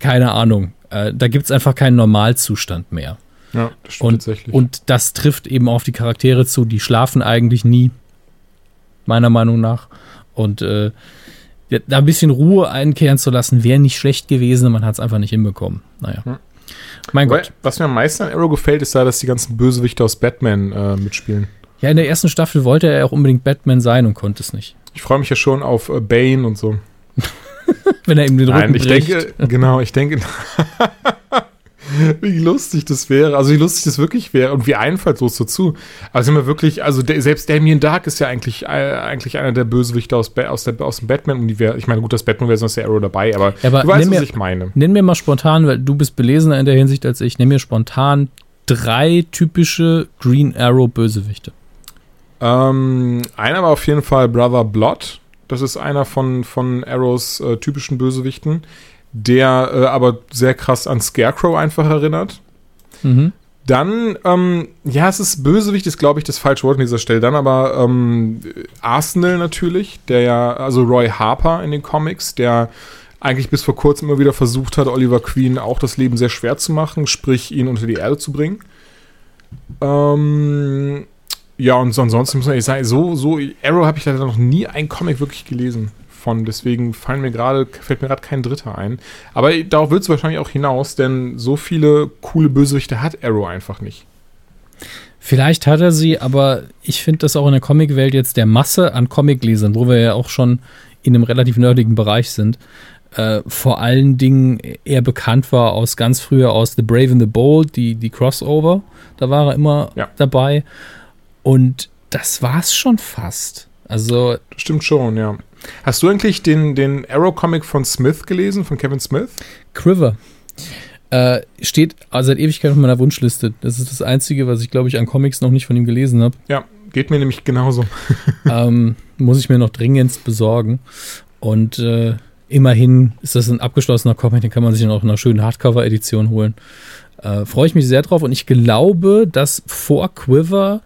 keine Ahnung. Äh, da gibt es einfach keinen Normalzustand mehr. ja, das stimmt Und, tatsächlich. und das trifft eben auf die Charaktere zu, die schlafen eigentlich nie, meiner Meinung nach. Und äh, da ein bisschen Ruhe einkehren zu lassen, wäre nicht schlecht gewesen, man hat es einfach nicht hinbekommen. Naja. Hm. Mein Gott. was mir am meisten an Arrow gefällt, ist da, dass die ganzen Bösewichte aus Batman äh, mitspielen. Ja, in der ersten Staffel wollte er auch unbedingt Batman sein und konnte es nicht. Ich freue mich ja schon auf äh, Bane und so. Wenn er ihm den Rücken Nein, ich bricht. denke, genau, ich denke, wie lustig das wäre, also wie lustig das wirklich wäre und wie einfallslos dazu. Aber sind wir wirklich, also der, selbst Damien Dark ist ja eigentlich, äh, eigentlich einer der Bösewichte aus, aus, der, aus dem Batman-Universum. Ich meine, gut, das Batman-Universum ist der Arrow dabei, aber, Ja, aber du weißt, nimm was mir- ich meine. Nenn mir mal spontan, weil du bist belesener in der Hinsicht als ich, nenn mir spontan drei typische Green Arrow Bösewichte. Ähm, einer war auf jeden Fall Brother Blood. Das ist einer von, von Arrows äh, typischen Bösewichten, der äh, aber sehr krass an Scarecrow einfach erinnert. Mhm. Dann, ähm, ja, es ist Bösewicht, ist glaube ich das falsche Wort an dieser Stelle. Dann aber ähm, Arsenal natürlich, der ja, also Roy Harper in den Comics, der eigentlich bis vor kurzem immer wieder versucht hat, Oliver Queen auch das Leben sehr schwer zu machen, sprich ihn unter die Erde zu bringen. Ähm, ja, und so, ansonsten muss man ehrlich sagen, so, so, Arrow habe ich leider noch nie einen Comic wirklich gelesen von, deswegen fallen mir gerade, fällt mir gerade kein dritter ein. Aber darauf wird es wahrscheinlich auch hinaus, denn so viele coole Bösewichte hat Arrow einfach nicht. Vielleicht hat er sie, aber ich finde das auch in der Comicwelt jetzt der Masse an Comiclesern, wo wir ja auch schon in einem relativ nerdigen Bereich sind, äh, vor allen Dingen eher bekannt war aus ganz früher aus The Brave and the Bold, die, die Crossover. Da war er immer Ja. dabei. Und das war's schon fast. Also, Stimmt schon, ja. Hast du eigentlich den, den Arrow-Comic von Smith gelesen, von Kevin Smith? Quiver. Äh, steht seit Ewigkeit auf meiner Wunschliste. Das ist das Einzige, was ich, glaube ich, an Comics noch nicht von ihm gelesen habe. Ja, geht mir nämlich genauso. ähm, muss ich mir noch dringendst besorgen. Und äh, immerhin ist das ein abgeschlossener Comic, den kann man sich dann auch in einer schönen Hardcover-Edition holen. Äh, Freue ich mich sehr drauf und ich glaube, dass vor Quiver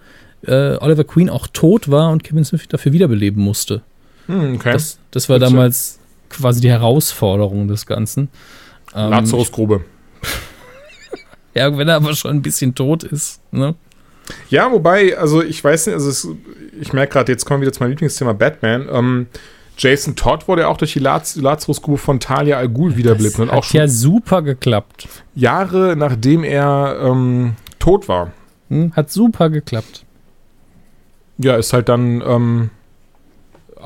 äh, Oliver Queen auch tot war und Kevin Smith dafür wiederbeleben musste. Hm, okay. Das, das war Gibt's ja. damals quasi die Herausforderung des Ganzen. Ähm, Lazarus-Grube. ja, wenn er aber schon ein bisschen tot ist. Ne? Ja, wobei, also ich weiß nicht, also es, ich merke gerade, jetzt kommen wir wieder zu meinem Lieblingsthema Batman. Ähm, Jason Todd wurde ja auch durch die Laz Lazarus-Grube von Talia al Ghul wiederbelebt. Und Hat auch schon ja super geklappt. Jahre nachdem er ähm, tot war. Hm? Hat super geklappt. Ja, ist halt dann ähm,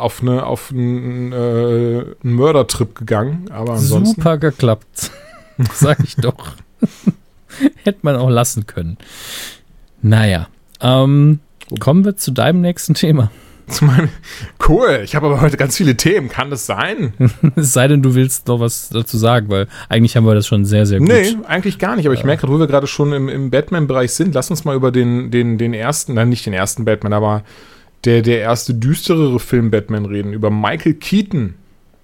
auf, eine, auf einen, äh, einen Mördertrip gegangen. Aber ansonsten. Super geklappt. Sag ich doch. Hätte man auch lassen können. Naja. Ähm, kommen wir zu deinem nächsten Thema. Cool, ich habe aber heute ganz viele Themen. Kann das sein? Es sei denn, du willst noch was dazu sagen, weil eigentlich haben wir das schon sehr, sehr gut. Nee, eigentlich gar nicht. Aber ich merke gerade, wo wir gerade schon im, im Batman-Bereich sind, lass uns mal über den, den, den ersten, nein, nicht den ersten Batman, aber der, der erste düsterere Film Batman reden, über Michael Keaton.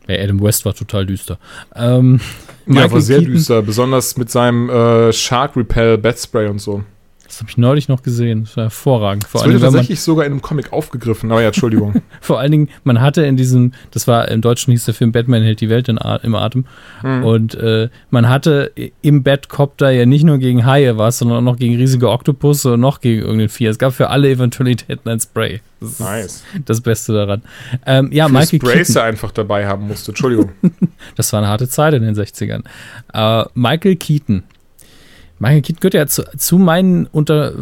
Ja, Adam West war total düster. Ähm, Ja, war sehr düster, besonders mit seinem äh, Shark Repel Bat Spray und so. Das habe ich neulich noch gesehen. Das war hervorragend. Vor Das wurde wenn man, tatsächlich sogar in einem Comic aufgegriffen. Aber ja, Entschuldigung. vor allen Dingen, man hatte in diesem, das war im Deutschen hieß der Film Batman hält die Welt in, im Atem. Hm. Und äh, man hatte im Batcopter ja nicht nur gegen Haie was, sondern auch noch gegen riesige Oktopusse und noch gegen irgendein Vieh. Es gab für alle Eventualitäten ein Spray. Das ist Nice. das Beste daran. Ähm, ja, Für Michael Sprays Keaton, einfach dabei haben musste. Entschuldigung. das war eine harte Zeit in den 60ern. Äh, Michael Keaton. Michael Keaton gehört ja zu, zu meinen unter,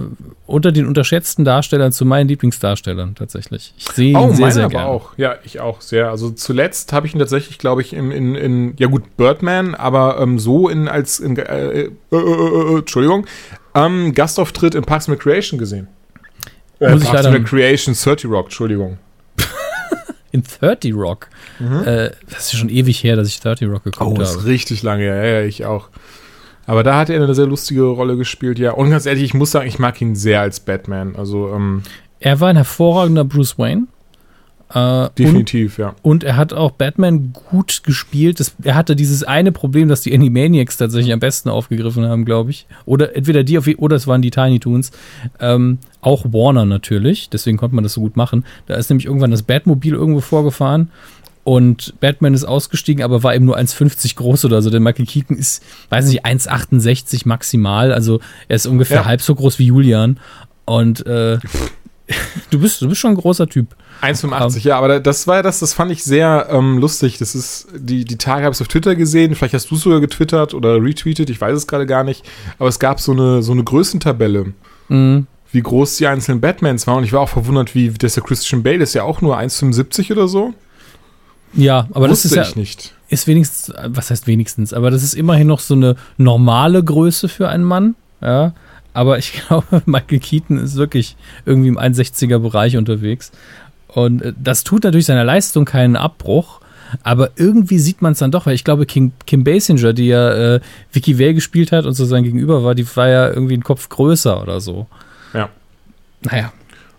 unter den unterschätzten Darstellern, zu meinen Lieblingsdarstellern tatsächlich. Ich sehe ihn Oh, sehr, sehr aber gerne. auch. Ja, ich auch sehr. Also zuletzt habe ich ihn tatsächlich, glaube ich, in, in, in, ja gut, Birdman, aber ähm, so in als, in, äh, äh, äh, äh, Entschuldigung, ähm, Gastauftritt in Parks and Recreation gesehen. Äh, Muss ich Parks and Recreation 30 Rock, Entschuldigung. In 30 Rock. Äh, das ist ja schon ewig her, dass ich 30 Rock geguckt Mhm. Oh, ist habe. richtig lange, ja, ja, ich auch. Aber da hat er eine sehr lustige Rolle gespielt, ja. Und ganz ehrlich, ich muss sagen, ich mag ihn sehr als Batman. Also, ähm, Er war ein hervorragender Bruce Wayne. Äh, und, definitiv, ja. und er hat auch Batman gut gespielt. Das, er hatte dieses eine Problem, das die Animaniacs tatsächlich am besten aufgegriffen haben, glaube ich. Oder entweder die auf, oder es waren die Tiny Toons. Ähm, auch Warner natürlich, deswegen konnte man das so gut machen. Da ist nämlich irgendwann das Batmobil irgendwo vorgefahren und Batman ist ausgestiegen, aber war eben nur 1,50 groß oder so. Denn Michael Keaton ist, weiß nicht, 1,68 maximal. Also er ist ungefähr Ja. halb so groß wie Julian. Und äh, du, bist, du bist schon ein großer Typ. 1,85, ja, aber da- das war das, das fand ich sehr ähm, lustig. Das ist, die, die Tage habe ich es auf Twitter gesehen, vielleicht hast du es sogar getwittert oder retweetet, ich weiß es gerade gar nicht. Aber es gab so eine, so eine Größentabelle, Mhm. wie groß die einzelnen Batmans waren. Und ich war auch verwundert, wie der Christian Bale ist ja auch nur 1,75 oder so. Ja, aber das Wusste ist ja, ich nicht. ist wenigstens, was heißt wenigstens, aber das ist immerhin noch so eine normale Größe für einen Mann, ja. Aber ich glaube, Michael Keaton ist wirklich irgendwie im 1,60er Bereich unterwegs. Und äh, das tut natürlich seiner Leistung keinen Abbruch, aber irgendwie sieht man es dann doch, weil ich glaube, Kim, Kim Basinger, die ja äh, Vicky Vale gespielt hat und so sein Gegenüber war, die war ja irgendwie einen Kopf größer oder so. Ja. Naja,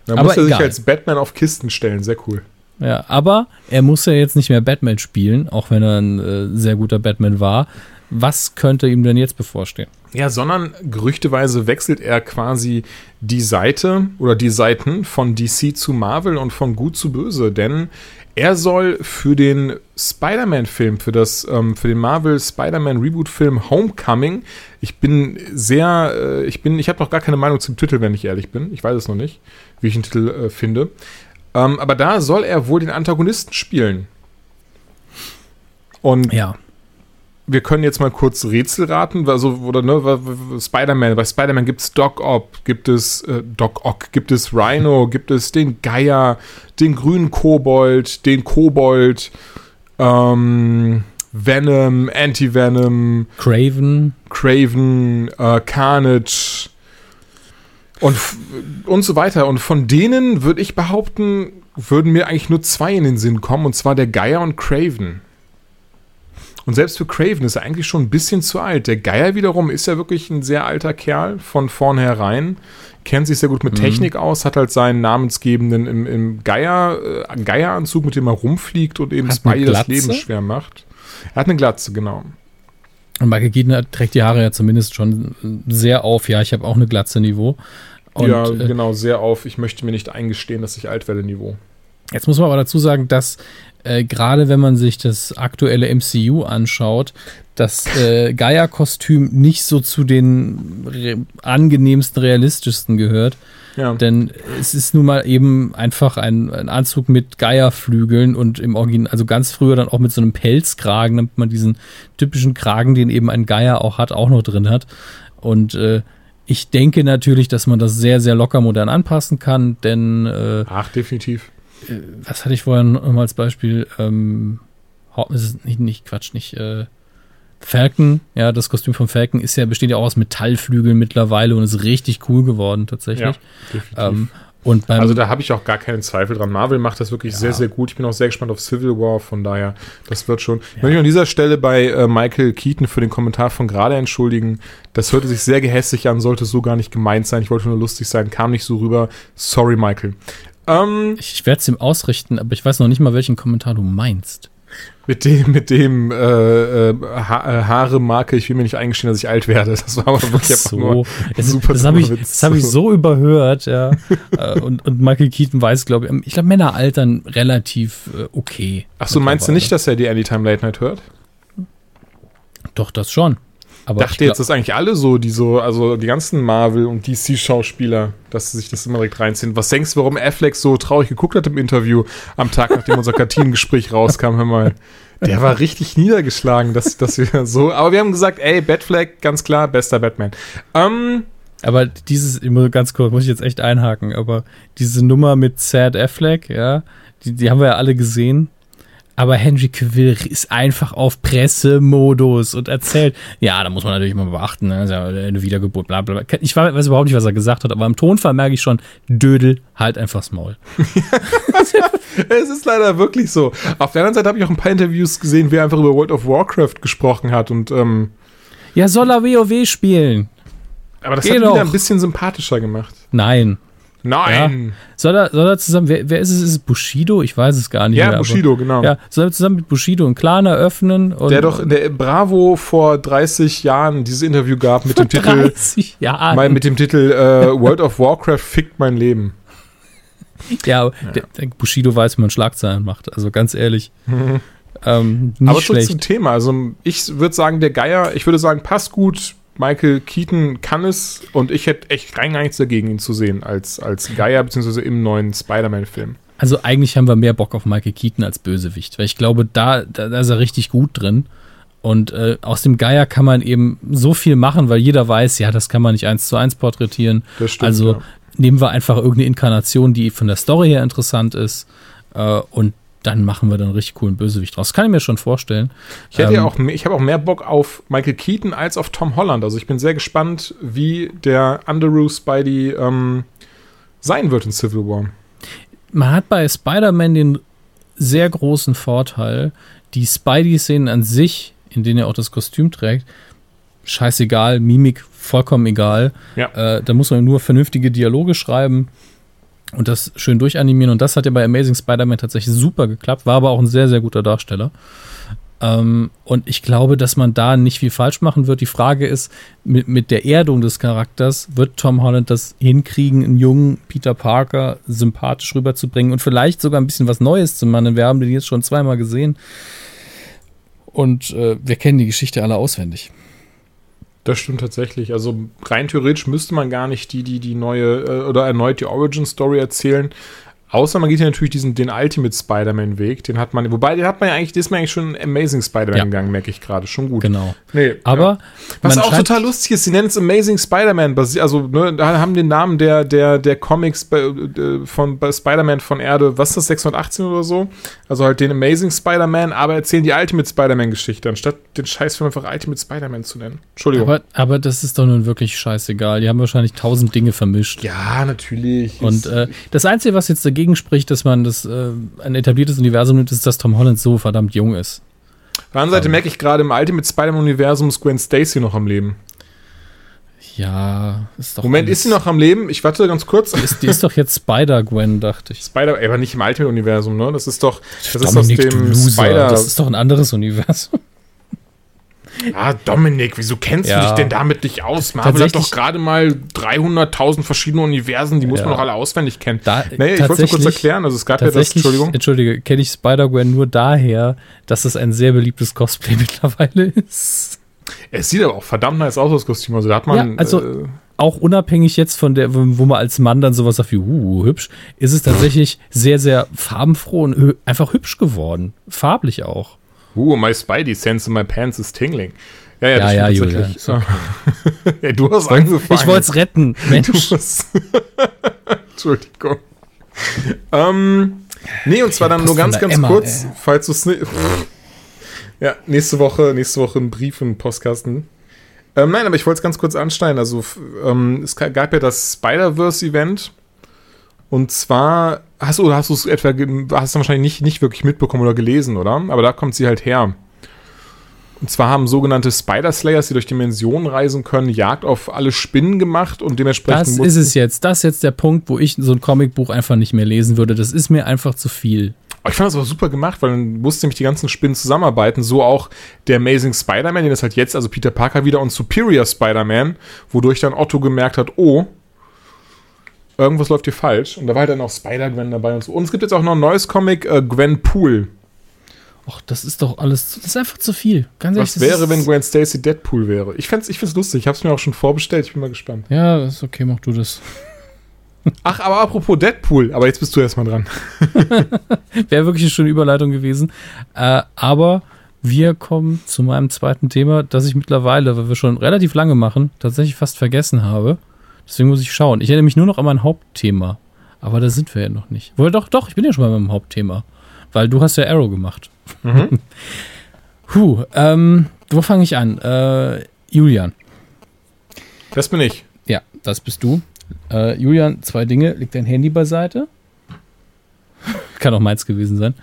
Da muss er sich als Batman auf Kisten stellen, sehr cool. Ja, aber er muss ja jetzt nicht mehr Batman spielen, auch wenn er ein äh, sehr guter Batman war. Was könnte ihm denn jetzt bevorstehen? Ja, sondern gerüchteweise wechselt er quasi die Seite oder die Seiten von DC zu Marvel und von gut zu böse, denn er soll für den Spider-Man-Film, für ähm, für den Marvel Spider-Man Reboot-Film Homecoming, ich bin sehr, äh, ich bin, ich habe noch gar keine Meinung zum Titel, wenn ich ehrlich bin. Ich weiß es noch nicht, wie ich den Titel äh, finde. Ähm, aber da soll er wohl den Antagonisten spielen. Und Ja. wir können jetzt mal kurz Rätsel raten, also, oder ne, Spider-Man, bei Spider-Man gibt es Doc Ock, gibt es äh, Doc Ock, gibt es Rhino, gibt es den Geier, den grünen Kobold, den Kobold, ähm, Venom, Anti-Venom, Craven. Craven, äh, Carnage und, und so weiter. Und von denen würde ich behaupten, würden mir eigentlich nur zwei in den Sinn kommen, und zwar der Geier und Craven. Und selbst für Craven ist er eigentlich schon ein bisschen zu alt. Der Geier wiederum ist ja wirklich ein sehr alter Kerl von vornherein. Kennt sich sehr gut mit Mhm. Technik aus, hat halt seinen namensgebenden im, im Geier, äh, Geieranzug, mit dem er rumfliegt und eben Spidey das? Leben schwer macht. Er hat eine Glatze, genau. Und Michael Keaton trägt die Haare ja zumindest schon sehr auf. Ja, ich habe auch eine Glatze Niveau. Und ja, äh, genau, sehr auf. Ich möchte mir nicht eingestehen, dass ich alt werde Niveau. Jetzt muss man aber dazu sagen, dass äh, gerade wenn man sich das aktuelle MCU anschaut, das äh, Gaia-Kostüm nicht so zu den re angenehmsten, realistischsten gehört. Ja. Denn es ist nun mal eben einfach ein, ein Anzug mit Geierflügeln und im Original, also ganz früher dann auch mit so einem Pelzkragen, damit man diesen typischen Kragen, den eben ein Geier auch hat, auch noch drin hat. Und äh, ich denke natürlich, dass man das sehr, sehr locker modern anpassen kann, denn äh, Ach, definitiv. was hatte ich vorher noch mal als Beispiel? Ähm, Hau- es ist nicht, nicht Quatsch, nicht äh, Falcon. Ja, das Kostüm von Falcon ist ja besteht ja auch aus Metallflügeln mittlerweile und ist richtig cool geworden tatsächlich. Ja, ähm, und also da habe ich auch gar keinen Zweifel dran. Marvel macht das wirklich sehr, sehr gut. Ich bin auch sehr gespannt auf Civil War, von daher, das wird schon. Ich möchte mich an dieser Stelle bei äh, Michael Keaton für den Kommentar von gerade entschuldigen. Das hörte sich sehr gehässig an, sollte so gar nicht gemeint sein. Ich wollte nur lustig sein, kam nicht so rüber. Sorry, Michael. Ähm, ich werde es ihm ausrichten, aber ich weiß noch nicht mal, welchen Kommentar du meinst. Mit dem, mit dem äh, äh, ha äh, Haare-Marke, ich will mir nicht eingestehen, dass ich alt werde. Das war aber wirklich einfach nur So, das, super das habe ich, das hab ich so überhört, ja. Äh, und, und Michael Keaton weiß, glaube ich, ich glaube, Männer altern relativ äh, okay. Ach so, meinst du nicht, dass er die Anytime Late Night hört? Doch, das schon. Aber dachte ich jetzt, dass eigentlich alle so, die so, also die ganzen Marvel- und DC-Schauspieler, dass sie sich das immer direkt reinziehen. Was denkst du, warum Affleck so traurig geguckt hat im Interview am Tag, nachdem unser Kartinen-Gespräch rauskam? Hör mal. Der war richtig niedergeschlagen, dass, dass wir so. Aber wir haben gesagt, ey, Batfleck, ganz klar, bester Batman. Ähm, Aber dieses, ganz kurz, muss ich jetzt echt einhaken, aber diese Nummer mit Sad Affleck, ja, die, die haben wir ja alle gesehen. Aber Henry Cavill ist einfach auf Pressemodus und erzählt, ja, da muss man natürlich mal beachten, ne, eine Wiedergeburt, bla bla bla. Ich weiß überhaupt nicht, was er gesagt hat, aber im Tonfall merke ich schon, Dödel, halt einfach's Maul. es ist leider wirklich so. Auf der anderen Seite habe ich auch ein paar Interviews gesehen, wie er einfach über World of Warcraft gesprochen hat und ähm, Ja, soll er WoW spielen? aber das Geh hat ihn doch. wieder ein bisschen sympathischer gemacht. Nein. Nein! Soll er, soll er zusammen, wer, wer ist es? Ist es Bushido? Ich weiß es gar nicht Ja, mehr. Bushido, genau. Aber, ja, soll er zusammen mit Bushido einen Clan eröffnen? Und Der doch in der Bravo vor 30 Jahren dieses Interview gab mit dem Titel, 30 Jahren. mal mit dem Titel äh, World of Warcraft fickt mein Leben. Ja, aber Der, der Bushido weiß, wie man Schlagzeilen macht. Also ganz ehrlich. Ähm, nicht Aber zurück zum. Thema. Also ich würde sagen, der Geier, ich würde sagen, passt gut. Michael Keaton kann es und ich hätte echt rein gar nichts dagegen, ihn zu sehen als, als Geier, beziehungsweise im neuen Spider-Man-Film. Also eigentlich haben wir mehr Bock auf Michael Keaton als Bösewicht, weil ich glaube, da, da, da ist er richtig gut drin. Und äh, aus dem Geier kann man eben so viel machen, weil jeder weiß, ja, das kann man nicht eins zu eins porträtieren. Das stimmt. also ja. nehmen wir einfach irgendeine Inkarnation, die von der Story her interessant ist. Äh, und dann machen wir dann einen richtig coolen Bösewicht draus. Das kann ich mir schon vorstellen. Ich hätte ja Ähm, auch, mehr- ich habe auch mehr Bock auf Michael Keaton als auf Tom Holland. Also ich bin sehr gespannt, wie der Underoos Spidey ähm, sein wird in Civil War. man hat bei Spider-Man den sehr großen Vorteil, die Spidey-Szenen an sich, in denen er auch das Kostüm trägt, scheißegal, Mimik vollkommen egal. Ja. Äh, da muss man nur vernünftige Dialoge schreiben und das schön durchanimieren. Und das hat ja bei Amazing Spider-Man tatsächlich super geklappt, war aber auch ein sehr, sehr guter Darsteller. Ähm, und ich glaube, dass man da nicht viel falsch machen wird. Die Frage ist, mit, mit der Erdung des Charakters, wird Tom Holland das hinkriegen, einen jungen Peter Parker sympathisch rüberzubringen und vielleicht sogar ein bisschen was Neues zu machen. Wir haben den jetzt schon zweimal gesehen. Und äh, wir kennen die Geschichte alle auswendig. Das stimmt tatsächlich. Also rein theoretisch müsste man gar nicht die, die, die neue äh, oder erneut die Origin Story erzählen. Außer man geht ja natürlich diesen, den Ultimate Spider-Man-Weg, den hat man, wobei den hat man ja eigentlich, ist man eigentlich schon Amazing Spider-Man Ja. gegangen, merke ich gerade, schon gut. Genau. Nee, Aber ja. Was auch total lustig ist, sie nennen es Amazing Spider-Man, also ne, da haben den Namen der, der, der Comics äh, von Spider-Man von Erde, was ist das, 618 oder so? Also halt den Amazing Spider-Man, aber erzählen die Ultimate Spider-Man-Geschichte, anstatt den Scheißfilm einfach Ultimate Spider-Man zu nennen. Entschuldigung. Aber, aber das ist doch nun wirklich scheißegal. Die haben wahrscheinlich tausend Dinge vermischt. ja, natürlich. Und äh, das Einzige, was jetzt dagegen spricht, dass man das äh, ein etabliertes Universum nimmt, ist, dass Tom Holland so verdammt jung ist. Auf der anderen Seite merke ich gerade, im Ultimate Spider-Man-Universum ist Gwen Stacy noch am Leben. Ja, ist doch. Moment, ist sie noch am Leben? Ich warte ganz kurz. Ist, die ist doch jetzt Spider-Gwen, dachte ich. Spider, aber nicht im Ultimate-Universum, ne? Das ist doch, das ist aus dem Loser. Spider. Das ist doch ein anderes Universum. Ah, Dominik, wieso kennst Ja. du dich denn damit nicht aus? Marvel hat doch gerade mal 300.000 verschiedene Universen, die muss Ja. man doch alle auswendig kennen. Da, nee, ich wollte es nur kurz erklären. Also es gab ja das, Entschuldigung. Entschuldige, kenne ich Spider-Gwen nur daher, dass es ein sehr beliebtes Cosplay mittlerweile ist. Es sieht aber auch verdammt nice aus, das Kostüm. Also da hat man. Ja, also- äh, Auch unabhängig jetzt von der, wo man als Mann dann sowas sagt wie, uh, hübsch, ist es tatsächlich sehr, sehr farbenfroh und einfach hübsch geworden. Farblich auch. Uh, my Spidey sense in my pants is tingling. Ja, ja, Ja, ja, Julian, tatsächlich. ja, du hast angefangen. Ich wollte es retten, Mensch. Entschuldigung. ähm, nee, und zwar dann nur ganz, ganz Emma, kurz, ey. falls du es nicht. Ja, nächste Woche, nächste Woche ein Brief im Postkasten. Ähm, nein, aber ich wollte es ganz kurz anschneiden. Also, ähm, es ga- gab ja das Spider-Verse-Event. Und zwar, hast du, hast du es etwa, hast du wahrscheinlich nicht, nicht wirklich mitbekommen oder gelesen, oder? Aber da kommt sie halt her. Und zwar haben sogenannte Spider-Slayers, die durch Dimensionen reisen können, Jagd auf alle Spinnen gemacht und dementsprechend Das ist es jetzt. Das ist jetzt der Punkt, wo ich so ein Comicbuch einfach nicht mehr lesen würde. Das ist mir einfach zu viel. Ich fand das aber super gemacht, weil dann mussten nämlich die ganzen Spinnen zusammenarbeiten. So auch der Amazing Spider-Man, den ist halt jetzt, also Peter Parker wieder und Superior Spider-Man, wodurch dann Otto gemerkt hat, oh, irgendwas läuft hier falsch. Und da war halt dann auch Spider-Gwen dabei und so. Und es gibt jetzt auch noch ein neues Comic, äh, Gwen Pool. Och, das ist doch alles, das ist einfach zu viel. Ganz ehrlich, Was das wäre, wenn Gwen Stacy Deadpool wäre? Ich find's, ich find's lustig. Ich hab's mir auch schon vorbestellt. Ich bin mal gespannt. Ja, ist okay, mach du das. Ach, aber apropos Deadpool. Aber jetzt bist du erstmal dran. Wäre wirklich eine schöne Überleitung gewesen. Äh, aber wir kommen zu meinem zweiten Thema, das ich mittlerweile, weil wir schon relativ lange machen, tatsächlich fast vergessen habe. Deswegen muss ich schauen. Ich erinnere mich nur noch an mein Hauptthema. Aber da sind wir ja noch nicht. Wohl doch, doch, ich bin ja schon bei meinem Hauptthema. Weil du hast ja Arrow gemacht. Mhm. Puh, ähm, wo fange ich an? Äh, Julian. Das bin ich. Ja, das bist du. Äh, Julian, zwei Dinge. Leg dein Handy beiseite. Kann auch meins gewesen sein.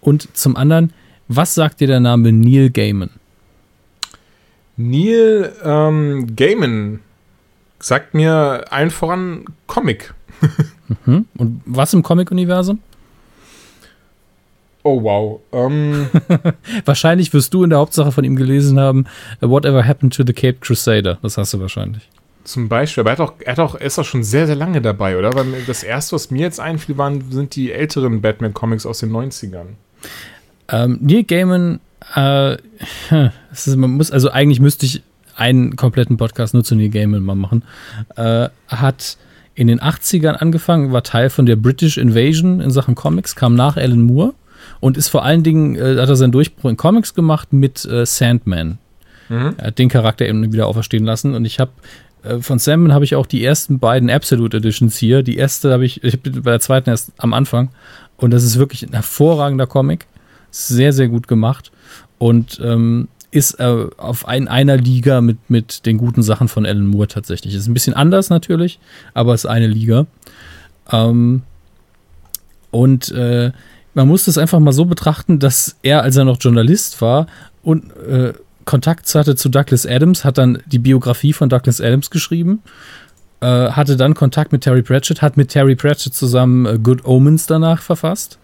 Und zum anderen, was sagt dir der Name Neil Gaiman? Neil ähm, Gaiman sagt mir allen voran Comic. Hm? Und was im Comic-Universum? Oh, wow. Ähm, Wahrscheinlich wirst du in der Hauptsache von ihm gelesen haben, äh, Whatever Happened to the Cape Crusader. Das hast du wahrscheinlich. zum Beispiel, aber er, hat auch, er, hat auch, ist auch schon sehr, sehr lange dabei, oder? Weil das erste, was mir jetzt einfiel, waren, sind die älteren Batman-Comics aus den 90ern. Ähm, Neil Gaiman, äh, ist, man muss, also eigentlich müsste ich einen kompletten Podcast nur zu Neil Gaiman mal machen, äh, hat in den 80ern angefangen, war Teil von der British Invasion in Sachen Comics, kam nach Alan Moore und ist vor allen Dingen, äh, hat er seinen Durchbruch in Comics gemacht mit äh, Sandman. Mhm. Er hat den Charakter eben wieder auferstehen lassen und ich habe äh, von Sandman habe ich auch die ersten beiden Absolute Editions hier. Die erste habe ich, ich bin bei der zweiten erst am Anfang und das ist wirklich ein hervorragender Comic. Sehr, sehr gut gemacht und ähm, ist äh, auf ein, einer Liga mit, mit den guten Sachen von Alan Moore tatsächlich. Ist ein bisschen anders natürlich, aber ist eine Liga. Ähm, und äh, man muss das einfach mal so betrachten, dass er, als er noch Journalist war und äh, Kontakt hatte zu Douglas Adams, hat dann die Biografie von Douglas Adams geschrieben, äh, hatte dann Kontakt mit Terry Pratchett, hat mit Terry Pratchett zusammen äh, Good Omens danach verfasst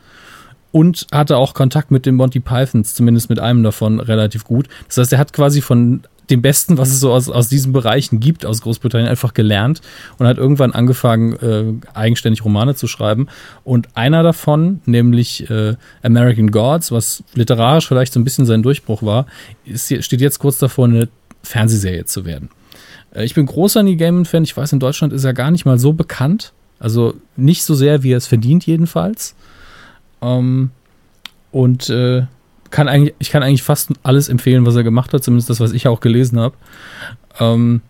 und hatte auch Kontakt mit den Monty Pythons, zumindest mit einem davon relativ gut. Das heißt, er hat quasi von dem Besten, was es so aus, aus diesen Bereichen gibt, aus Großbritannien, einfach gelernt und hat irgendwann angefangen, äh, eigenständig Romane zu schreiben. Und einer davon, nämlich äh, American Gods, was literarisch vielleicht so ein bisschen sein Durchbruch war, ist, steht jetzt kurz davor, eine Fernsehserie zu werden. Äh, ich bin großer Neil Gaiman-Fan. Ich weiß, in Deutschland ist er gar nicht mal so bekannt. Also nicht so sehr, wie er es verdient, jedenfalls. Ähm, und äh, kann eigentlich, ich kann eigentlich fast alles empfehlen, was er gemacht hat, zumindest das, was ich auch gelesen habe. Ähm,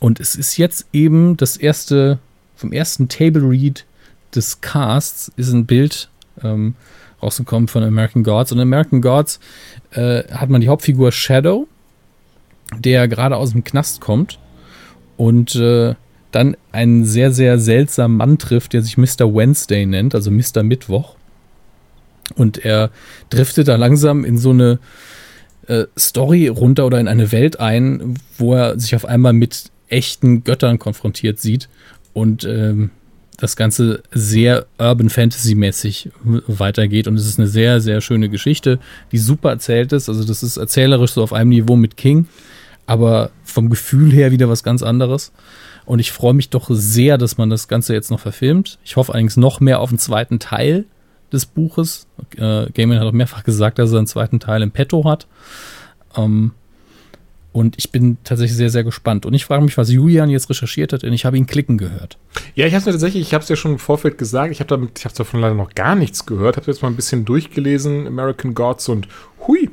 und es ist jetzt eben das erste, vom ersten Table Read des Casts ist ein Bild ähm, rausgekommen von American Gods. Und in American Gods äh, hat man die Hauptfigur Shadow, der gerade aus dem Knast kommt und äh, dann einen sehr, sehr seltsamen Mann trifft, der sich Mr. Wednesday nennt, also Mr. Mittwoch. Und er driftet da langsam in so eine äh, Story runter oder in eine Welt ein, wo er sich auf einmal mit echten Göttern konfrontiert sieht und ähm, das Ganze sehr Urban Fantasy mäßig weitergeht. Und es ist eine sehr, sehr schöne Geschichte, die super erzählt ist. Also das ist erzählerisch so auf einem Niveau mit King, aber vom Gefühl her wieder was ganz anderes. Und ich freue mich doch sehr, dass man das Ganze jetzt noch verfilmt. Ich hoffe allerdings noch mehr auf den zweiten Teil, des Buches. Äh, Gaiman hat auch mehrfach gesagt, dass er einen zweiten Teil im Petto hat. Ähm, und ich bin tatsächlich sehr, sehr gespannt. Und ich frage mich, was Julian jetzt recherchiert hat, denn ich habe ihn klicken gehört. Ja, ich habe es mir tatsächlich, ich habe es ja schon im Vorfeld gesagt, ich habe damit, ich habe davon leider noch gar nichts gehört, habe jetzt mal ein bisschen durchgelesen, American Gods und hui,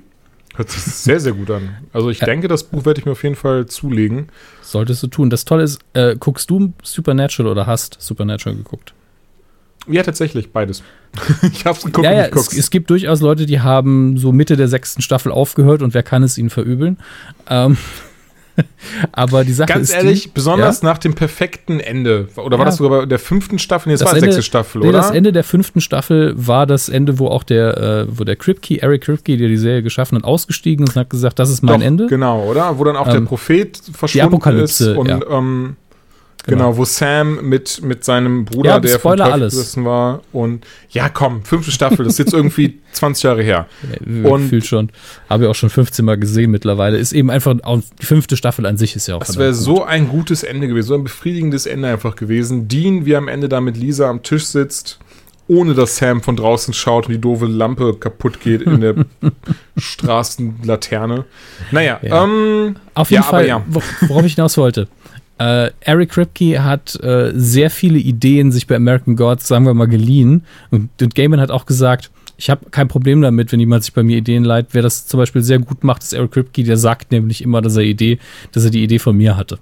hört sich sehr, sehr gut an. Also ich ja. denke, das Buch werde ich mir auf jeden Fall zulegen. Solltest du tun. Das Tolle ist, äh, guckst du Supernatural oder hast Supernatural geguckt? Ja, tatsächlich, beides. ich hab's geguckt. Ja, ja, es, es, gibt durchaus Leute, die haben so Mitte der sechsten Staffel aufgehört und wer kann es ihnen verübeln? Ähm, aber die Sache Ganz ist. Ganz ehrlich, die, besonders ja? nach dem perfekten Ende. Oder war das sogar bei der fünften Staffel? Nee, das, das war die sechste Staffel, nee, oder? Das Ende der fünften Staffel war das Ende, wo auch der, äh, wo der Kripke, Eric Kripke, der die Serie geschaffen hat, ausgestiegen ist und hat gesagt, das ist mein Doch, Ende. Genau, oder? Wo dann auch ähm, der Prophet verschwunden die Apokalypse, ist und ja. ähm, Genau. genau, wo Sam mit, mit seinem Bruder, ja, der Spoiler vom Teufel war. Und ja, komm, fünfte Staffel, das ist jetzt irgendwie 20 Jahre her. Ja, und fühlt schon. Habe ich auch schon 15 Mal gesehen mittlerweile. Ist eben einfach, die fünfte Staffel an sich ist ja auch. Das wäre so ein gutes Ende gewesen, so ein befriedigendes Ende einfach gewesen. Dean, wie am Ende da mit Lisa am Tisch sitzt, ohne dass Sam von draußen schaut und die doofe Lampe kaputt geht in der Straßenlaterne. Naja, ja. ähm, auf jeden Fall, ja. worauf ich hinaus wollte. Äh, Eric Kripke hat äh, sehr viele Ideen sich bei American Gods, sagen wir mal, geliehen. Und, und Gaiman hat auch gesagt, ich habe kein Problem damit, wenn jemand sich bei mir Ideen leiht. Wer das zum Beispiel sehr gut macht, ist Eric Kripke. Der sagt nämlich immer, dass er Idee, dass er die Idee von mir hatte.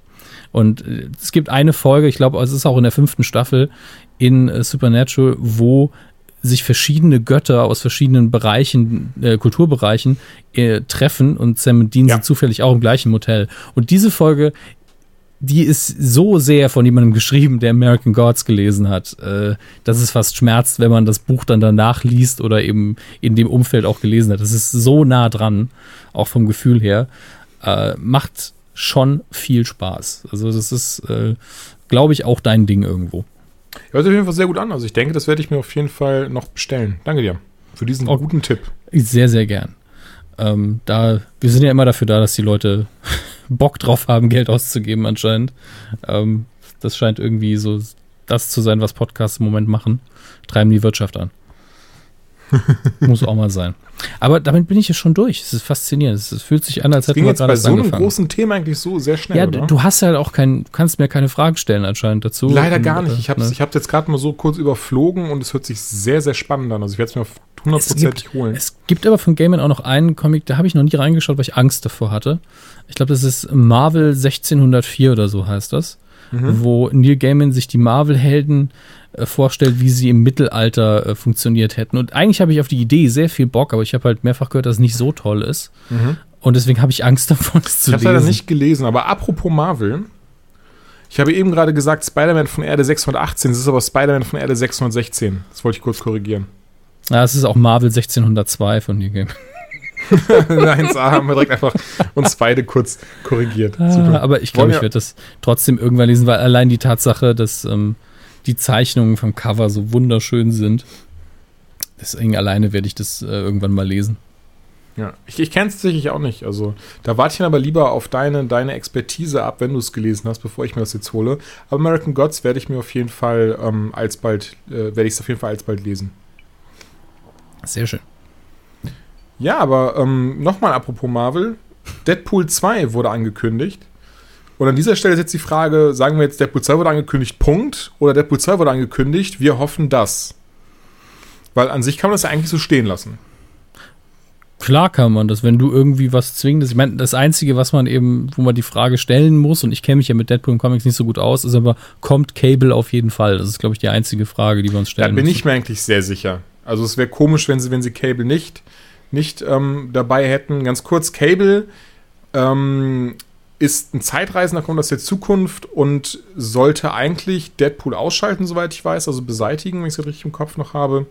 Und äh, es gibt eine Folge, ich glaube, es ist auch in der fünften Staffel in äh, Supernatural, wo sich verschiedene Götter aus verschiedenen Bereichen, äh, Kulturbereichen äh, treffen und Sam und Dean ja. sind zufällig auch im gleichen Motel. Und diese Folge die ist so sehr von jemandem geschrieben, der American Gods gelesen hat, äh, dass es fast schmerzt, wenn man das Buch dann danach liest oder eben in dem Umfeld auch gelesen hat. Das ist so nah dran, auch vom Gefühl her. Äh, macht schon viel Spaß. Also das ist, äh, glaube ich, auch dein Ding irgendwo. Hört sich auf jeden Fall sehr gut an. Also ich denke, das werde ich mir auf jeden Fall noch bestellen. Danke dir für diesen oh, guten Tipp. Sehr, sehr gern. Ähm, da, wir sind ja immer dafür da, dass die Leute Bock drauf haben, Geld auszugeben anscheinend. Ähm, das scheint irgendwie so das zu sein, was Podcasts im Moment machen. Treiben die Wirtschaft an. Muss auch mal sein. Aber damit bin ich ja schon durch. Es ist faszinierend. Es fühlt sich an, als hätten wir gerade bei so einem großen Thema eigentlich so sehr schnell. Ja, oder? du hast ja halt auch kein, kannst mir keine Fragen stellen anscheinend dazu. Leider und, gar nicht. Ich habe es ne? jetzt gerade mal so kurz überflogen und es hört sich sehr, sehr spannend an. Also ich werde es mir hundertprozentig holen. Es gibt aber von Gaiman auch noch einen Comic, da habe ich noch nie reingeschaut, weil ich Angst davor hatte. Ich glaube, das ist Marvel 1604 oder so heißt das. Mhm. Wo Neil Gaiman sich die Marvel-Helden äh, vorstellt, wie sie im Mittelalter äh, funktioniert hätten. Und eigentlich habe ich auf die Idee sehr viel Bock, aber ich habe halt mehrfach gehört, dass es nicht so toll ist. Mhm. Und deswegen habe ich Angst davon, es zu ich lesen. Ich habe leider nicht gelesen, aber apropos Marvel. Ich habe eben gerade gesagt, Spider-Man von Erde 618, es ist aber Spider-Man von Erde 616. Das wollte ich kurz korrigieren. Ja, es ist auch Marvel 1602 von Neil Gaiman. 1a haben wir direkt einfach uns beide kurz korrigiert. Ah, aber ich glaube, ich werde das trotzdem irgendwann lesen, weil allein die Tatsache, dass ähm, die Zeichnungen vom Cover so wunderschön sind. Deswegen alleine werde ich das äh, irgendwann mal lesen. Ja, ich, ich kenne es tatsächlich auch nicht. Also da warte ich dann aber lieber auf deine, deine Expertise ab, wenn du es gelesen hast, bevor ich mir das jetzt hole. Aber American Gods werde ich mir auf jeden Fall ähm, alsbald, äh, werde ich es auf jeden Fall alsbald lesen. Sehr schön. Ja, aber ähm, nochmal apropos Marvel. Deadpool 2 wurde angekündigt. Und an dieser Stelle ist jetzt die Frage, sagen wir jetzt, Deadpool 2 wurde angekündigt, Punkt, oder Deadpool 2 wurde angekündigt, wir hoffen das. Weil an sich kann man das ja eigentlich so stehen lassen. Klar kann man das, wenn du irgendwie was zwingendes. Ich meine, das Einzige, was man eben, wo man die Frage stellen muss, und ich kenne mich ja mit Deadpool und Comics nicht so gut aus, ist aber, kommt Cable auf jeden Fall? Das ist, glaube ich, die einzige Frage, die wir uns stellen Da bin müssen. ich mir eigentlich sehr sicher. Also es wäre komisch, wenn sie, wenn sie Cable nicht, nicht ähm, dabei hätten. Ganz kurz, Cable ähm, ist ein Zeitreisender, kommt aus der Zukunft und sollte eigentlich Deadpool ausschalten, soweit ich weiß, also beseitigen, wenn ich es richtig im Kopf noch habe.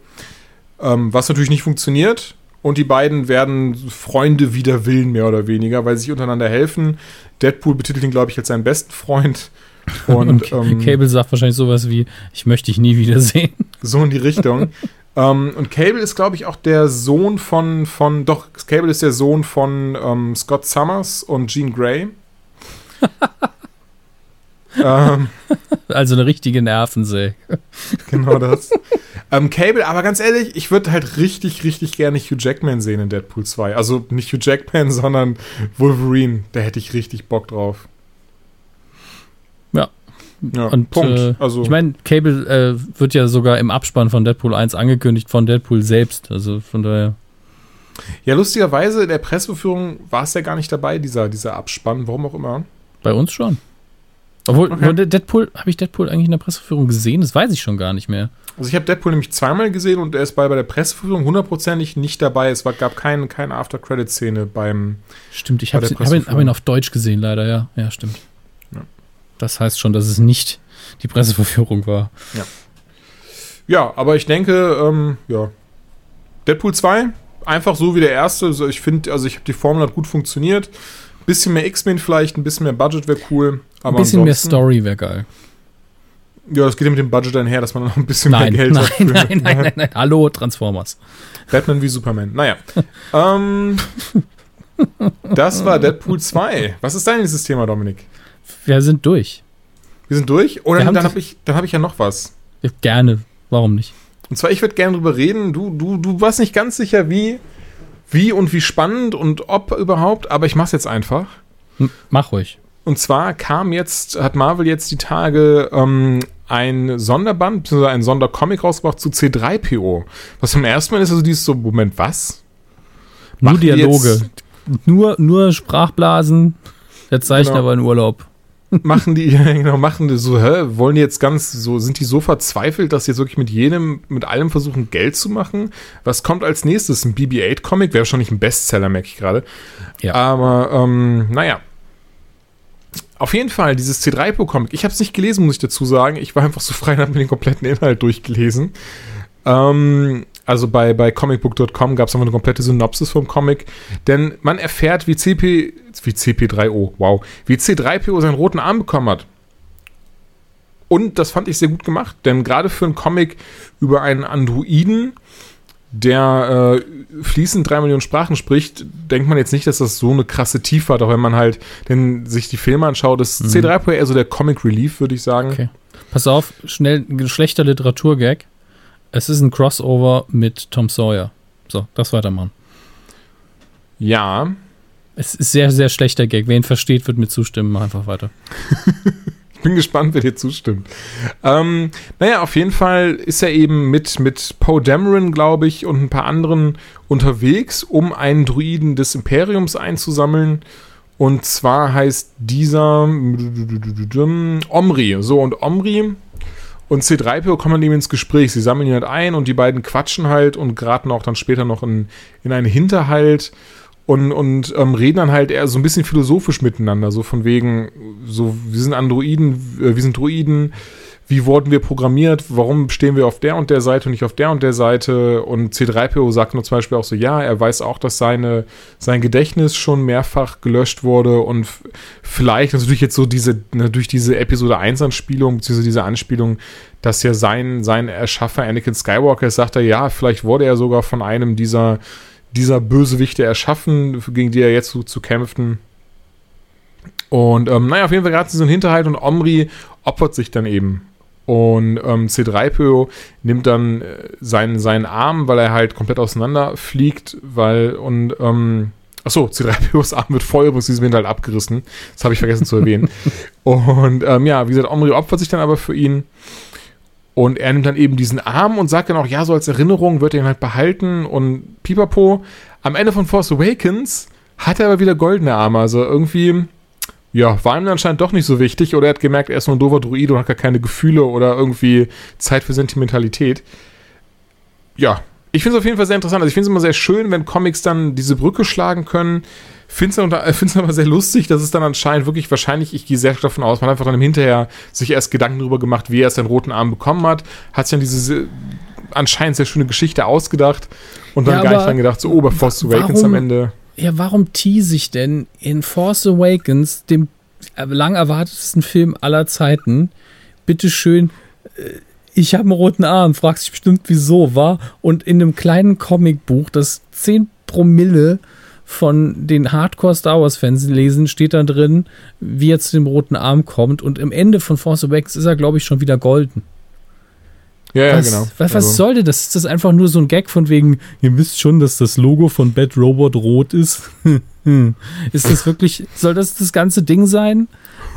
Ähm, was natürlich nicht funktioniert. Und die beiden werden Freunde wider Willen, mehr oder weniger, weil sie sich untereinander helfen. Deadpool betitelt ihn, glaube ich, als seinen besten Freund. Und, Und ähm, Cable sagt wahrscheinlich sowas wie, ich möchte dich nie wiedersehen. so in die Richtung. ähm, und Cable ist, glaube ich, auch der Sohn von, von, doch, Cable ist der Sohn von ähm, Scott Summers und Jean Grey. ähm, Also eine richtige Nervensäge. genau das. ähm, Cable, aber ganz ehrlich, ich würde halt richtig, richtig gerne Hugh Jackman sehen in Deadpool 2. Also nicht Hugh Jackman, sondern Wolverine. Da hätte ich richtig Bock drauf. Ja. Ja, Und Punkt. Äh, also, ich meine, Cable äh, wird ja sogar im Abspann von Deadpool 1 angekündigt von Deadpool selbst. Also von daher. ja, lustigerweise in der Presseführung war es ja gar nicht dabei, dieser, dieser Abspann, warum auch immer. Bei uns schon. Obwohl, Okay. Deadpool, habe ich Deadpool eigentlich in der Presseführung gesehen? Das weiß ich schon gar nicht mehr. Also ich habe Deadpool nämlich zweimal gesehen und er ist bei, bei der Presseführung hundertprozentig nicht dabei. Es war, gab keine, keine After-Credit-Szene beim. Stimmt, ich habe ihn, hab ihn auf Deutsch gesehen, leider, ja. Ja, stimmt. Ja. Das heißt schon, dass es nicht die Presseverführung war. Ja, aber ich denke, ähm, ja. Deadpool 2, einfach so wie der erste. Also ich finde, also ich habe die Formel hat gut funktioniert. Bisschen mehr X-Men vielleicht, ein bisschen mehr Budget wäre cool. Ein bisschen mehr Story wäre geil. Ja, das geht ja mit dem Budget einher, dass man noch ein bisschen Nein, mehr Geld nein, hat. für- nein, nein, nein, nein. Hallo, Transformers. Batman wie Superman. Naja. ähm, das war Deadpool 2. Was ist dein nächstes Thema, Dominik? Wir sind durch. Wir sind durch? Oder haben dann habe ich, dann hab ich ja noch was. Ja, Gerne. Warum nicht? Und zwar, ich würde gerne drüber reden. Du, du, du warst nicht ganz sicher, wie, wie und wie spannend und ob überhaupt, aber ich mach's jetzt einfach. Mach ruhig. Und zwar kam jetzt, hat Marvel jetzt die Tage ähm, ein Sonderband, beziehungsweise ein Sondercomic rausgebracht zu C3PO. Was zum ersten Mal ist also dieses so, Moment, was? Nur Machen die Dialoge. jetzt- Nur, nur Sprachblasen. Der Zeichner Genau. war in Urlaub. Machen die, genau, machen die so, hä, wollen die jetzt ganz so, sind die so verzweifelt, dass sie jetzt wirklich mit jedem, mit allem versuchen, Geld zu machen? Was kommt als nächstes? Ein BB-8-Comic? Wäre schon nicht ein Bestseller, merke ich gerade. Ja. Aber, ähm, naja. Auf jeden Fall, dieses C3PO-Comic. Ich habe es nicht gelesen, muss ich dazu sagen. Ich war einfach so frei und habe mir den kompletten Inhalt durchgelesen. Ähm, also bei, bei comicbook.com gab es einfach eine komplette Synopsis vom Comic. Denn man erfährt, wie CP, wie CP3O, wow, wie C3PO seinen roten Arm bekommen hat. Und das fand ich sehr gut gemacht, denn gerade für einen Comic über einen Androiden, der äh, fließend drei Millionen Sprachen spricht, denkt man jetzt nicht, dass das so eine krasse Tiefe hat, auch wenn man halt denn sich die Filme anschaut. Das ist C3PO eher so der Comic Relief, würde ich sagen. Okay. Pass auf, schnell ein schlechter Literaturgag. Es ist ein Crossover mit Tom Sawyer. So, das weitermachen. Ja, Es ist sehr, sehr schlechter Gag. Wer ihn versteht, wird mir zustimmen. Mach einfach weiter. Ich bin gespannt, wer dir zustimmt. Ähm, naja, auf jeden Fall ist er eben mit, mit Poe Dameron, glaube ich, und ein paar anderen unterwegs, um einen Druiden des Imperiums einzusammeln. Und zwar heißt dieser Omri. So, und Omri und C3PO kommen dann eben ins Gespräch. Sie sammeln ihn halt ein und die beiden quatschen halt und geraten auch dann später noch in, in einen Hinterhalt und, und ähm, reden dann halt eher so ein bisschen philosophisch miteinander, so von wegen, so, wir sind Androiden, äh, wir sind Druiden, wie wurden wir programmiert, warum stehen wir auf der und der Seite und nicht auf der und der Seite. Und C3PO sagt nur zum Beispiel auch so, ja, er weiß auch, dass seine, sein Gedächtnis schon mehrfach gelöscht wurde und vielleicht natürlich jetzt so diese, durch diese Episode 1 Anspielung, beziehungsweise diese Anspielung, dass ja sein, sein Erschaffer Anakin Skywalker sagt er, ja, vielleicht wurde er sogar von einem dieser, dieser Bösewichte erschaffen, gegen die er jetzt so zu kämpfen. Und ähm, naja, auf jeden Fall gerade so ein Hinterhalt und Omri opfert sich dann eben. Und ähm, C3PO nimmt dann äh, seinen, seinen Arm, weil er halt komplett auseinanderfliegt, weil und ähm, Achso, C3POs Arm wird voll, übrigens diesem halt abgerissen. Das habe ich vergessen zu erwähnen. Und ähm, ja, wie gesagt, Omri opfert sich dann aber für ihn. Und er nimmt dann eben diesen Arm und sagt dann auch, ja, so als Erinnerung wird er ihn halt behalten und pipapo. Am Ende von Force Awakens hat er aber wieder goldene Arme. Also irgendwie, ja, war ihm anscheinend doch nicht so wichtig. Oder er hat gemerkt, er ist nur ein doofer Druide und hat gar keine Gefühle oder irgendwie Zeit für Sentimentalität. Ja, ich finde es auf jeden Fall sehr interessant. Also ich finde es immer sehr schön, wenn Comics dann diese Brücke schlagen können. Finde es aber sehr lustig, dass es dann anscheinend wirklich wahrscheinlich, ich gehe sehr davon aus, man hat einfach dann im Hinterher sich erst Gedanken darüber gemacht, wie er seinen roten Arm bekommen hat, hat sich dann diese anscheinend sehr schöne Geschichte ausgedacht und dann ja, gar nicht dran gedacht, so, oh, bei Force Awakens am Ende. Ja, warum tease ich denn in Force Awakens, dem lang erwartetesten Film aller Zeiten, bitteschön, äh, ich habe einen roten Arm, fragst dich bestimmt wieso, war? Und in einem kleinen Comicbuch, das 10 Promille von den Hardcore Star Wars Fans lesen, steht da drin, wie er zu dem roten Arm kommt. Und im Ende von Force Awakens ist er, glaube ich, schon wieder golden. Ja, ja, was, genau. Was, was also. sollte das? Ist das einfach nur so ein Gag von wegen, ihr wisst schon, dass das Logo von Bad Robot rot ist? ist das wirklich, soll das das ganze Ding sein?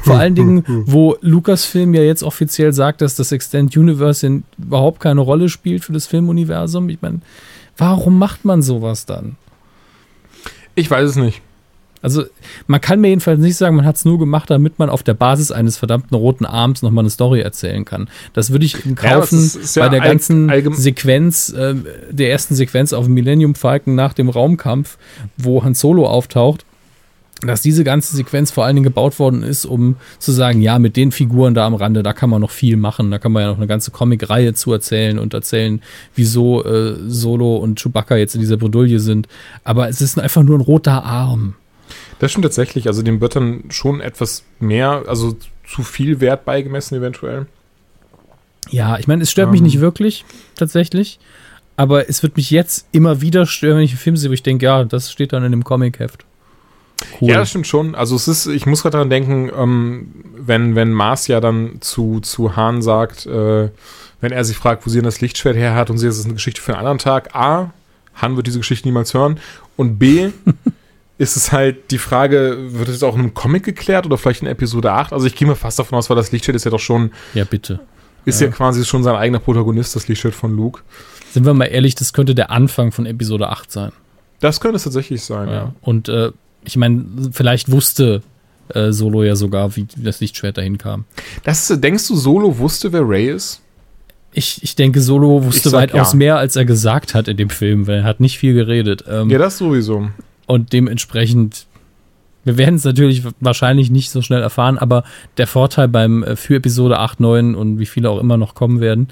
Vor allen Dingen, wo Lucasfilm ja jetzt offiziell sagt, dass das Extend Universe überhaupt keine Rolle spielt für das Filmuniversum. Ich meine, warum macht man sowas dann? Ich weiß es nicht. Also, man kann mir jedenfalls nicht sagen, man hat es nur gemacht, damit man auf der Basis eines verdammten roten Arms nochmal eine Story erzählen kann. Das würde ich kaufen ja, ist, ist bei ja der ganzen Sequenz, äh, der ersten Sequenz auf Millennium Falcon nach dem Raumkampf, wo Han Solo auftaucht dass diese ganze Sequenz vor allen Dingen gebaut worden ist, um zu sagen, ja, mit den Figuren da am Rande, da kann man noch viel machen, da kann man ja noch eine ganze Comic-Reihe zu erzählen und erzählen, wieso äh, Solo und Chewbacca jetzt in dieser Bredouille sind. Aber es ist einfach nur ein roter Arm. Das stimmt tatsächlich. Also dem wird dann schon etwas mehr, also zu viel Wert beigemessen eventuell. Ja, ich meine, es stört um. mich ähm. nicht wirklich, tatsächlich. Aber es wird mich jetzt immer wieder stören, wenn ich einen Film sehe, wo ich denke, ja, das steht dann in dem Comic-Heft. Cool. Ja, das stimmt schon. Also es ist, ich muss gerade daran denken, ähm, wenn, wenn Mars ja dann zu, zu Hahn sagt, äh, wenn er sich fragt, wo sie denn das Lichtschwert her hat und sie, das ist eine Geschichte für einen anderen Tag. A, Han wird diese Geschichte niemals hören. Und B, ist es halt die Frage, wird es auch in einem Comic geklärt oder vielleicht in Episode 8? Also ich gehe mir fast davon aus, weil das Lichtschwert ist ja doch schon. Ja, bitte. Ist ja, ja quasi schon sein eigener Protagonist, das Lichtschwert von Luke. Sind wir mal ehrlich, das könnte der Anfang von Episode 8 sein. Das könnte es tatsächlich sein, ja. ja. Und äh, ich meine, vielleicht wusste äh, Solo ja sogar, wie das Lichtschwert dahin kam. Das, denkst du, Solo wusste, wer Ray ist? Ich, ich denke, Solo wusste sag, weitaus ja. mehr, als er gesagt hat in dem Film, weil er hat nicht viel geredet. Ähm, ja, das sowieso. Und dementsprechend, wir werden es natürlich wahrscheinlich nicht so schnell erfahren, aber der Vorteil beim äh, für Episode 8, 9 und wie viele auch immer noch kommen werden,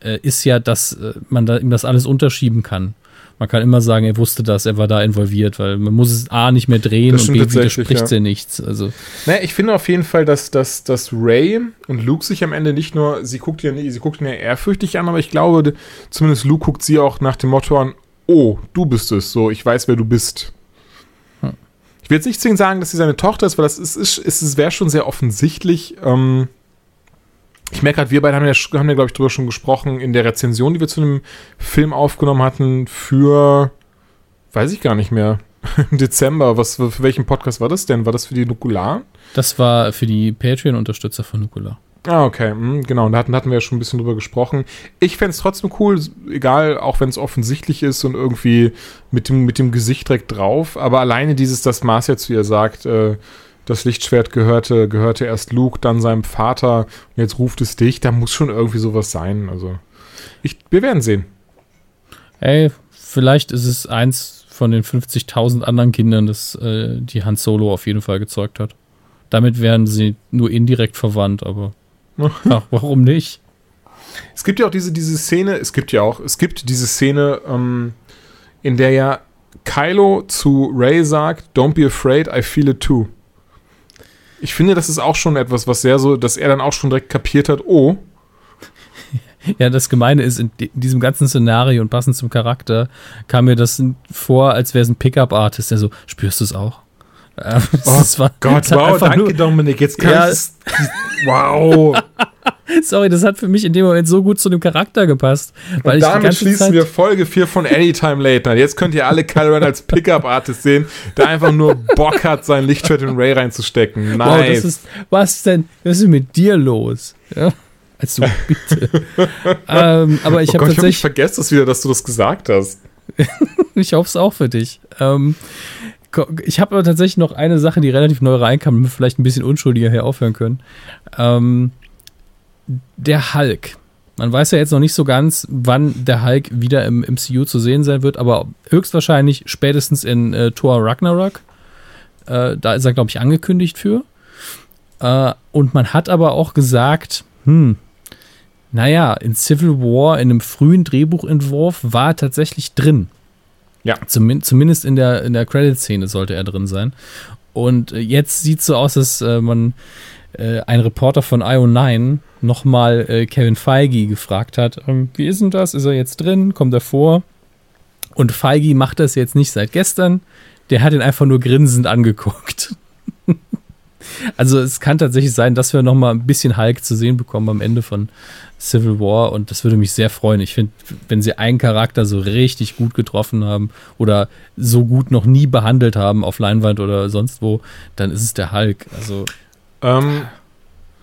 äh, ist ja, dass äh, man da ihm das alles unterschieben kann man kann immer sagen, er wusste das, er war da involviert, weil man muss es A nicht mehr drehen und B widerspricht ja. nichts. Also. Naja, ich finde auf jeden Fall, dass, dass, dass Ray und Luke sich am Ende nicht nur, sie guckt ja sie guckt ihn ja ehrfürchtig an, aber ich glaube, zumindest Luke guckt sie auch nach dem Motto an, oh, du bist es, so, ich weiß, wer du bist. Ich will jetzt nicht zwingend sagen, dass sie seine Tochter ist, weil das ist, ist, ist wäre schon sehr offensichtlich. Ähm, ich merke gerade, wir beide haben ja, haben ja glaube ich, drüber schon gesprochen in der Rezension, die wir zu einem Film aufgenommen hatten für, weiß ich gar nicht mehr, im Dezember. Was, für welchen Podcast war das denn? War das für die Nukular? Das war für die Patreon-Unterstützer von Nukular. Ah, okay, mhm, genau. Da hatten, hatten wir ja schon ein bisschen drüber gesprochen. Ich fände es trotzdem cool, egal, auch wenn es offensichtlich ist und irgendwie mit dem, mit dem Gesicht direkt drauf. Aber alleine dieses, dass Marcia zu ihr sagt, äh, das Lichtschwert gehörte, gehörte erst Luke, dann seinem Vater und jetzt ruft es dich. Da muss schon irgendwie sowas sein. Also, ich, wir werden sehen. Ey, vielleicht ist es eins von den 50.000 anderen Kindern, das äh, die Han Solo auf jeden Fall gezeugt hat. Damit wären sie nur indirekt verwandt, aber ach, warum nicht? Es gibt ja auch diese, diese Szene, es gibt ja auch, es gibt diese Szene, ähm, in der ja Kylo zu Ray sagt, Don't be afraid, I feel it too. Ich finde, das ist auch schon etwas, was sehr so, dass er dann auch schon direkt kapiert hat, oh. Ja, das Gemeine ist, in diesem ganzen Szenario und passend zum Charakter kam mir das vor, als wäre es ein Pickup-Artist, der so, spürst du es auch? Ähm, oh war, Gott, wow, danke nur, Dominik, jetzt kann ja, Wow. Sorry, das hat für mich in dem Moment so gut zu dem Charakter gepasst. Weil Und damit schließen Zeit wir Folge 4 von Anytime Later. Jetzt könnt ihr alle Kylo als Pickup-Artist sehen, der einfach nur Bock hat, sein Lichtschwert in Ray reinzustecken. Nice. Wow, das ist, was denn? Was ist mit dir los? Ja? Also bitte. ähm, aber ich oh habe tatsächlich. Ich vergesse es wieder, dass du das gesagt hast. ich hoffe es auch für dich. Ähm, ich habe aber tatsächlich noch eine Sache, die relativ neu reinkam, damit wir vielleicht ein bisschen unschuldiger hier aufhören können. Ähm, der Hulk. Man weiß ja jetzt noch nicht so ganz, wann der Hulk wieder im MCU zu sehen sein wird, aber höchstwahrscheinlich spätestens in äh, Thor Ragnarok. Äh, da ist er, glaube ich, angekündigt für. Äh, und man hat aber auch gesagt, hm, naja, in Civil War, in einem frühen Drehbuchentwurf, war er tatsächlich drin. Ja. Zum, zumindest in der, in der Credit-Szene sollte er drin sein. Und äh, jetzt sieht es so aus, dass äh, man äh, ein Reporter von IO9 nochmal äh, Kevin Feige gefragt hat, ähm, wie ist denn das? Ist er jetzt drin? Kommt er vor? Und Feige macht das jetzt nicht seit gestern. Der hat ihn einfach nur grinsend angeguckt. also es kann tatsächlich sein, dass wir nochmal ein bisschen Hulk zu sehen bekommen am Ende von Civil War und das würde mich sehr freuen. Ich finde, wenn sie einen Charakter so richtig gut getroffen haben oder so gut noch nie behandelt haben auf Leinwand oder sonst wo, dann ist es der Hulk. Also. Ähm,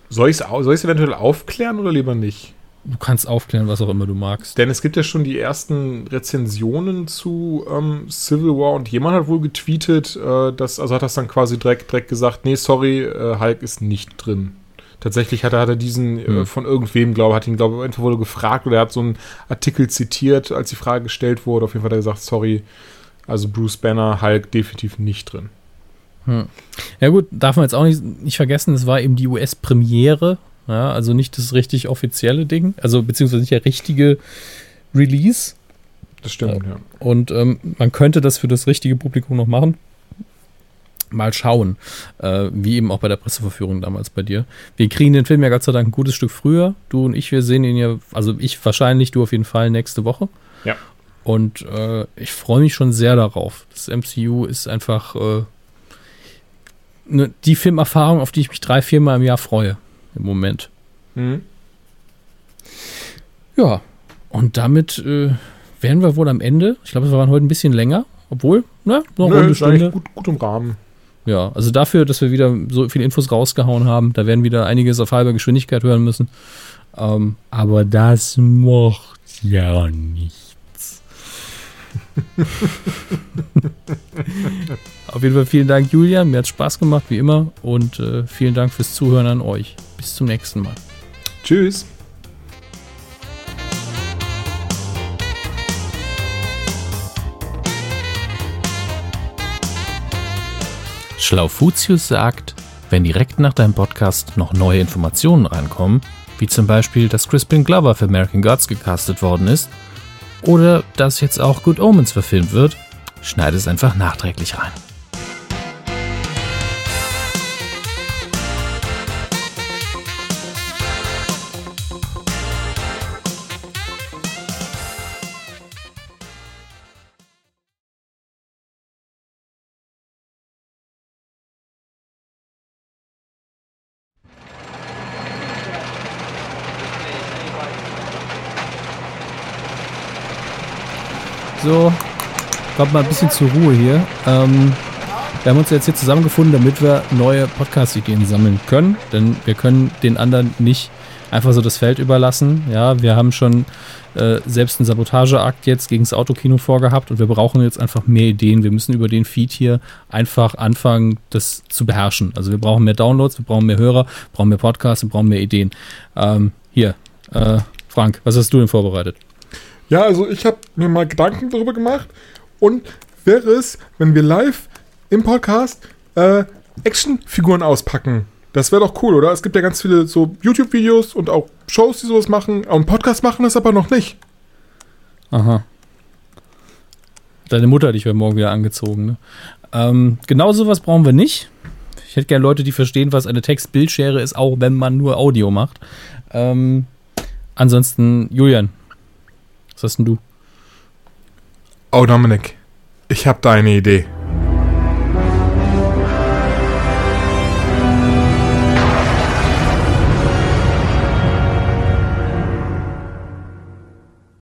soll ich es eventuell aufklären oder lieber nicht? Du kannst aufklären, was auch immer du magst. Denn es gibt ja schon die ersten Rezensionen zu ähm, Civil War und jemand hat wohl getweetet, äh, dass, also hat das dann quasi direkt, direkt gesagt, nee, sorry, äh, Hulk ist nicht drin. Tatsächlich hat er, hat er diesen äh, hm. äh, von irgendwem, glaube hat ihn, glaube ich, entweder wurde gefragt oder er hat so einen Artikel zitiert, als die Frage gestellt wurde. Auf jeden Fall hat er gesagt, sorry, also Bruce Banner, Hulk definitiv nicht drin. Hm. Ja gut, darf man jetzt auch nicht, nicht vergessen, es war eben die US-Premiere, ja, also nicht das richtig offizielle Ding, also beziehungsweise nicht der richtige Release. Das stimmt, ja. Und ähm, man könnte das für das richtige Publikum noch machen mal schauen, äh, wie eben auch bei der Presseverführung damals bei dir. Wir kriegen den Film ja Gott sei Dank ein gutes Stück früher. Du und ich, wir sehen ihn ja, also ich wahrscheinlich, du auf jeden Fall nächste Woche. Ja. Und äh, ich freue mich schon sehr darauf. Das MCU ist einfach äh, ne, die Filmerfahrung, auf die ich mich drei, viermal im Jahr freue. Im Moment. Mhm. Ja, und damit äh, wären wir wohl am Ende. Ich glaube, wir waren heute ein bisschen länger. Obwohl, ne, noch Nö, eine Stunde. Gut, gut im Rahmen. Ja, also dafür, dass wir wieder so viele Infos rausgehauen haben, da werden wieder einiges auf halber Geschwindigkeit hören müssen. Ähm, aber das macht ja nichts. auf jeden Fall vielen Dank, Julian. Mir hat Spaß gemacht, wie immer. Und äh, vielen Dank fürs Zuhören an euch. Bis zum nächsten Mal. Tschüss. Schlaufutius sagt, wenn direkt nach deinem Podcast noch neue Informationen reinkommen, wie zum Beispiel, dass Crispin Glover für American Gods gecastet worden ist, oder dass jetzt auch Good Omens verfilmt wird, schneide es einfach nachträglich rein. So, kommt mal ein bisschen zur Ruhe hier. Ähm, wir haben uns jetzt hier zusammengefunden, damit wir neue Podcast-Ideen sammeln können, denn wir können den anderen nicht einfach so das Feld überlassen. Ja, wir haben schon äh, selbst einen Sabotageakt jetzt gegen das Autokino vorgehabt und wir brauchen jetzt einfach mehr Ideen. Wir müssen über den Feed hier einfach anfangen, das zu beherrschen. Also wir brauchen mehr Downloads, wir brauchen mehr Hörer, wir brauchen mehr Podcasts, wir brauchen mehr Ideen. Ähm, hier, äh, Frank, was hast du denn vorbereitet? Ja, also ich habe mir mal Gedanken darüber gemacht und wäre es, wenn wir live im Podcast äh, Actionfiguren auspacken Das wäre doch cool, oder? Es gibt ja ganz viele so YouTube-Videos und auch Shows, die sowas machen. Und Podcast machen das aber noch nicht. Aha. Deine Mutter hat dich heute Morgen wieder angezogen, ne? Ähm, genau sowas brauchen wir nicht. Ich hätte gerne Leute, die verstehen, was eine Text-Bildschere ist, auch wenn man nur Audio macht. Ähm, ansonsten, Julian, was hast denn du? Oh, Dominik, ich habe da eine Idee.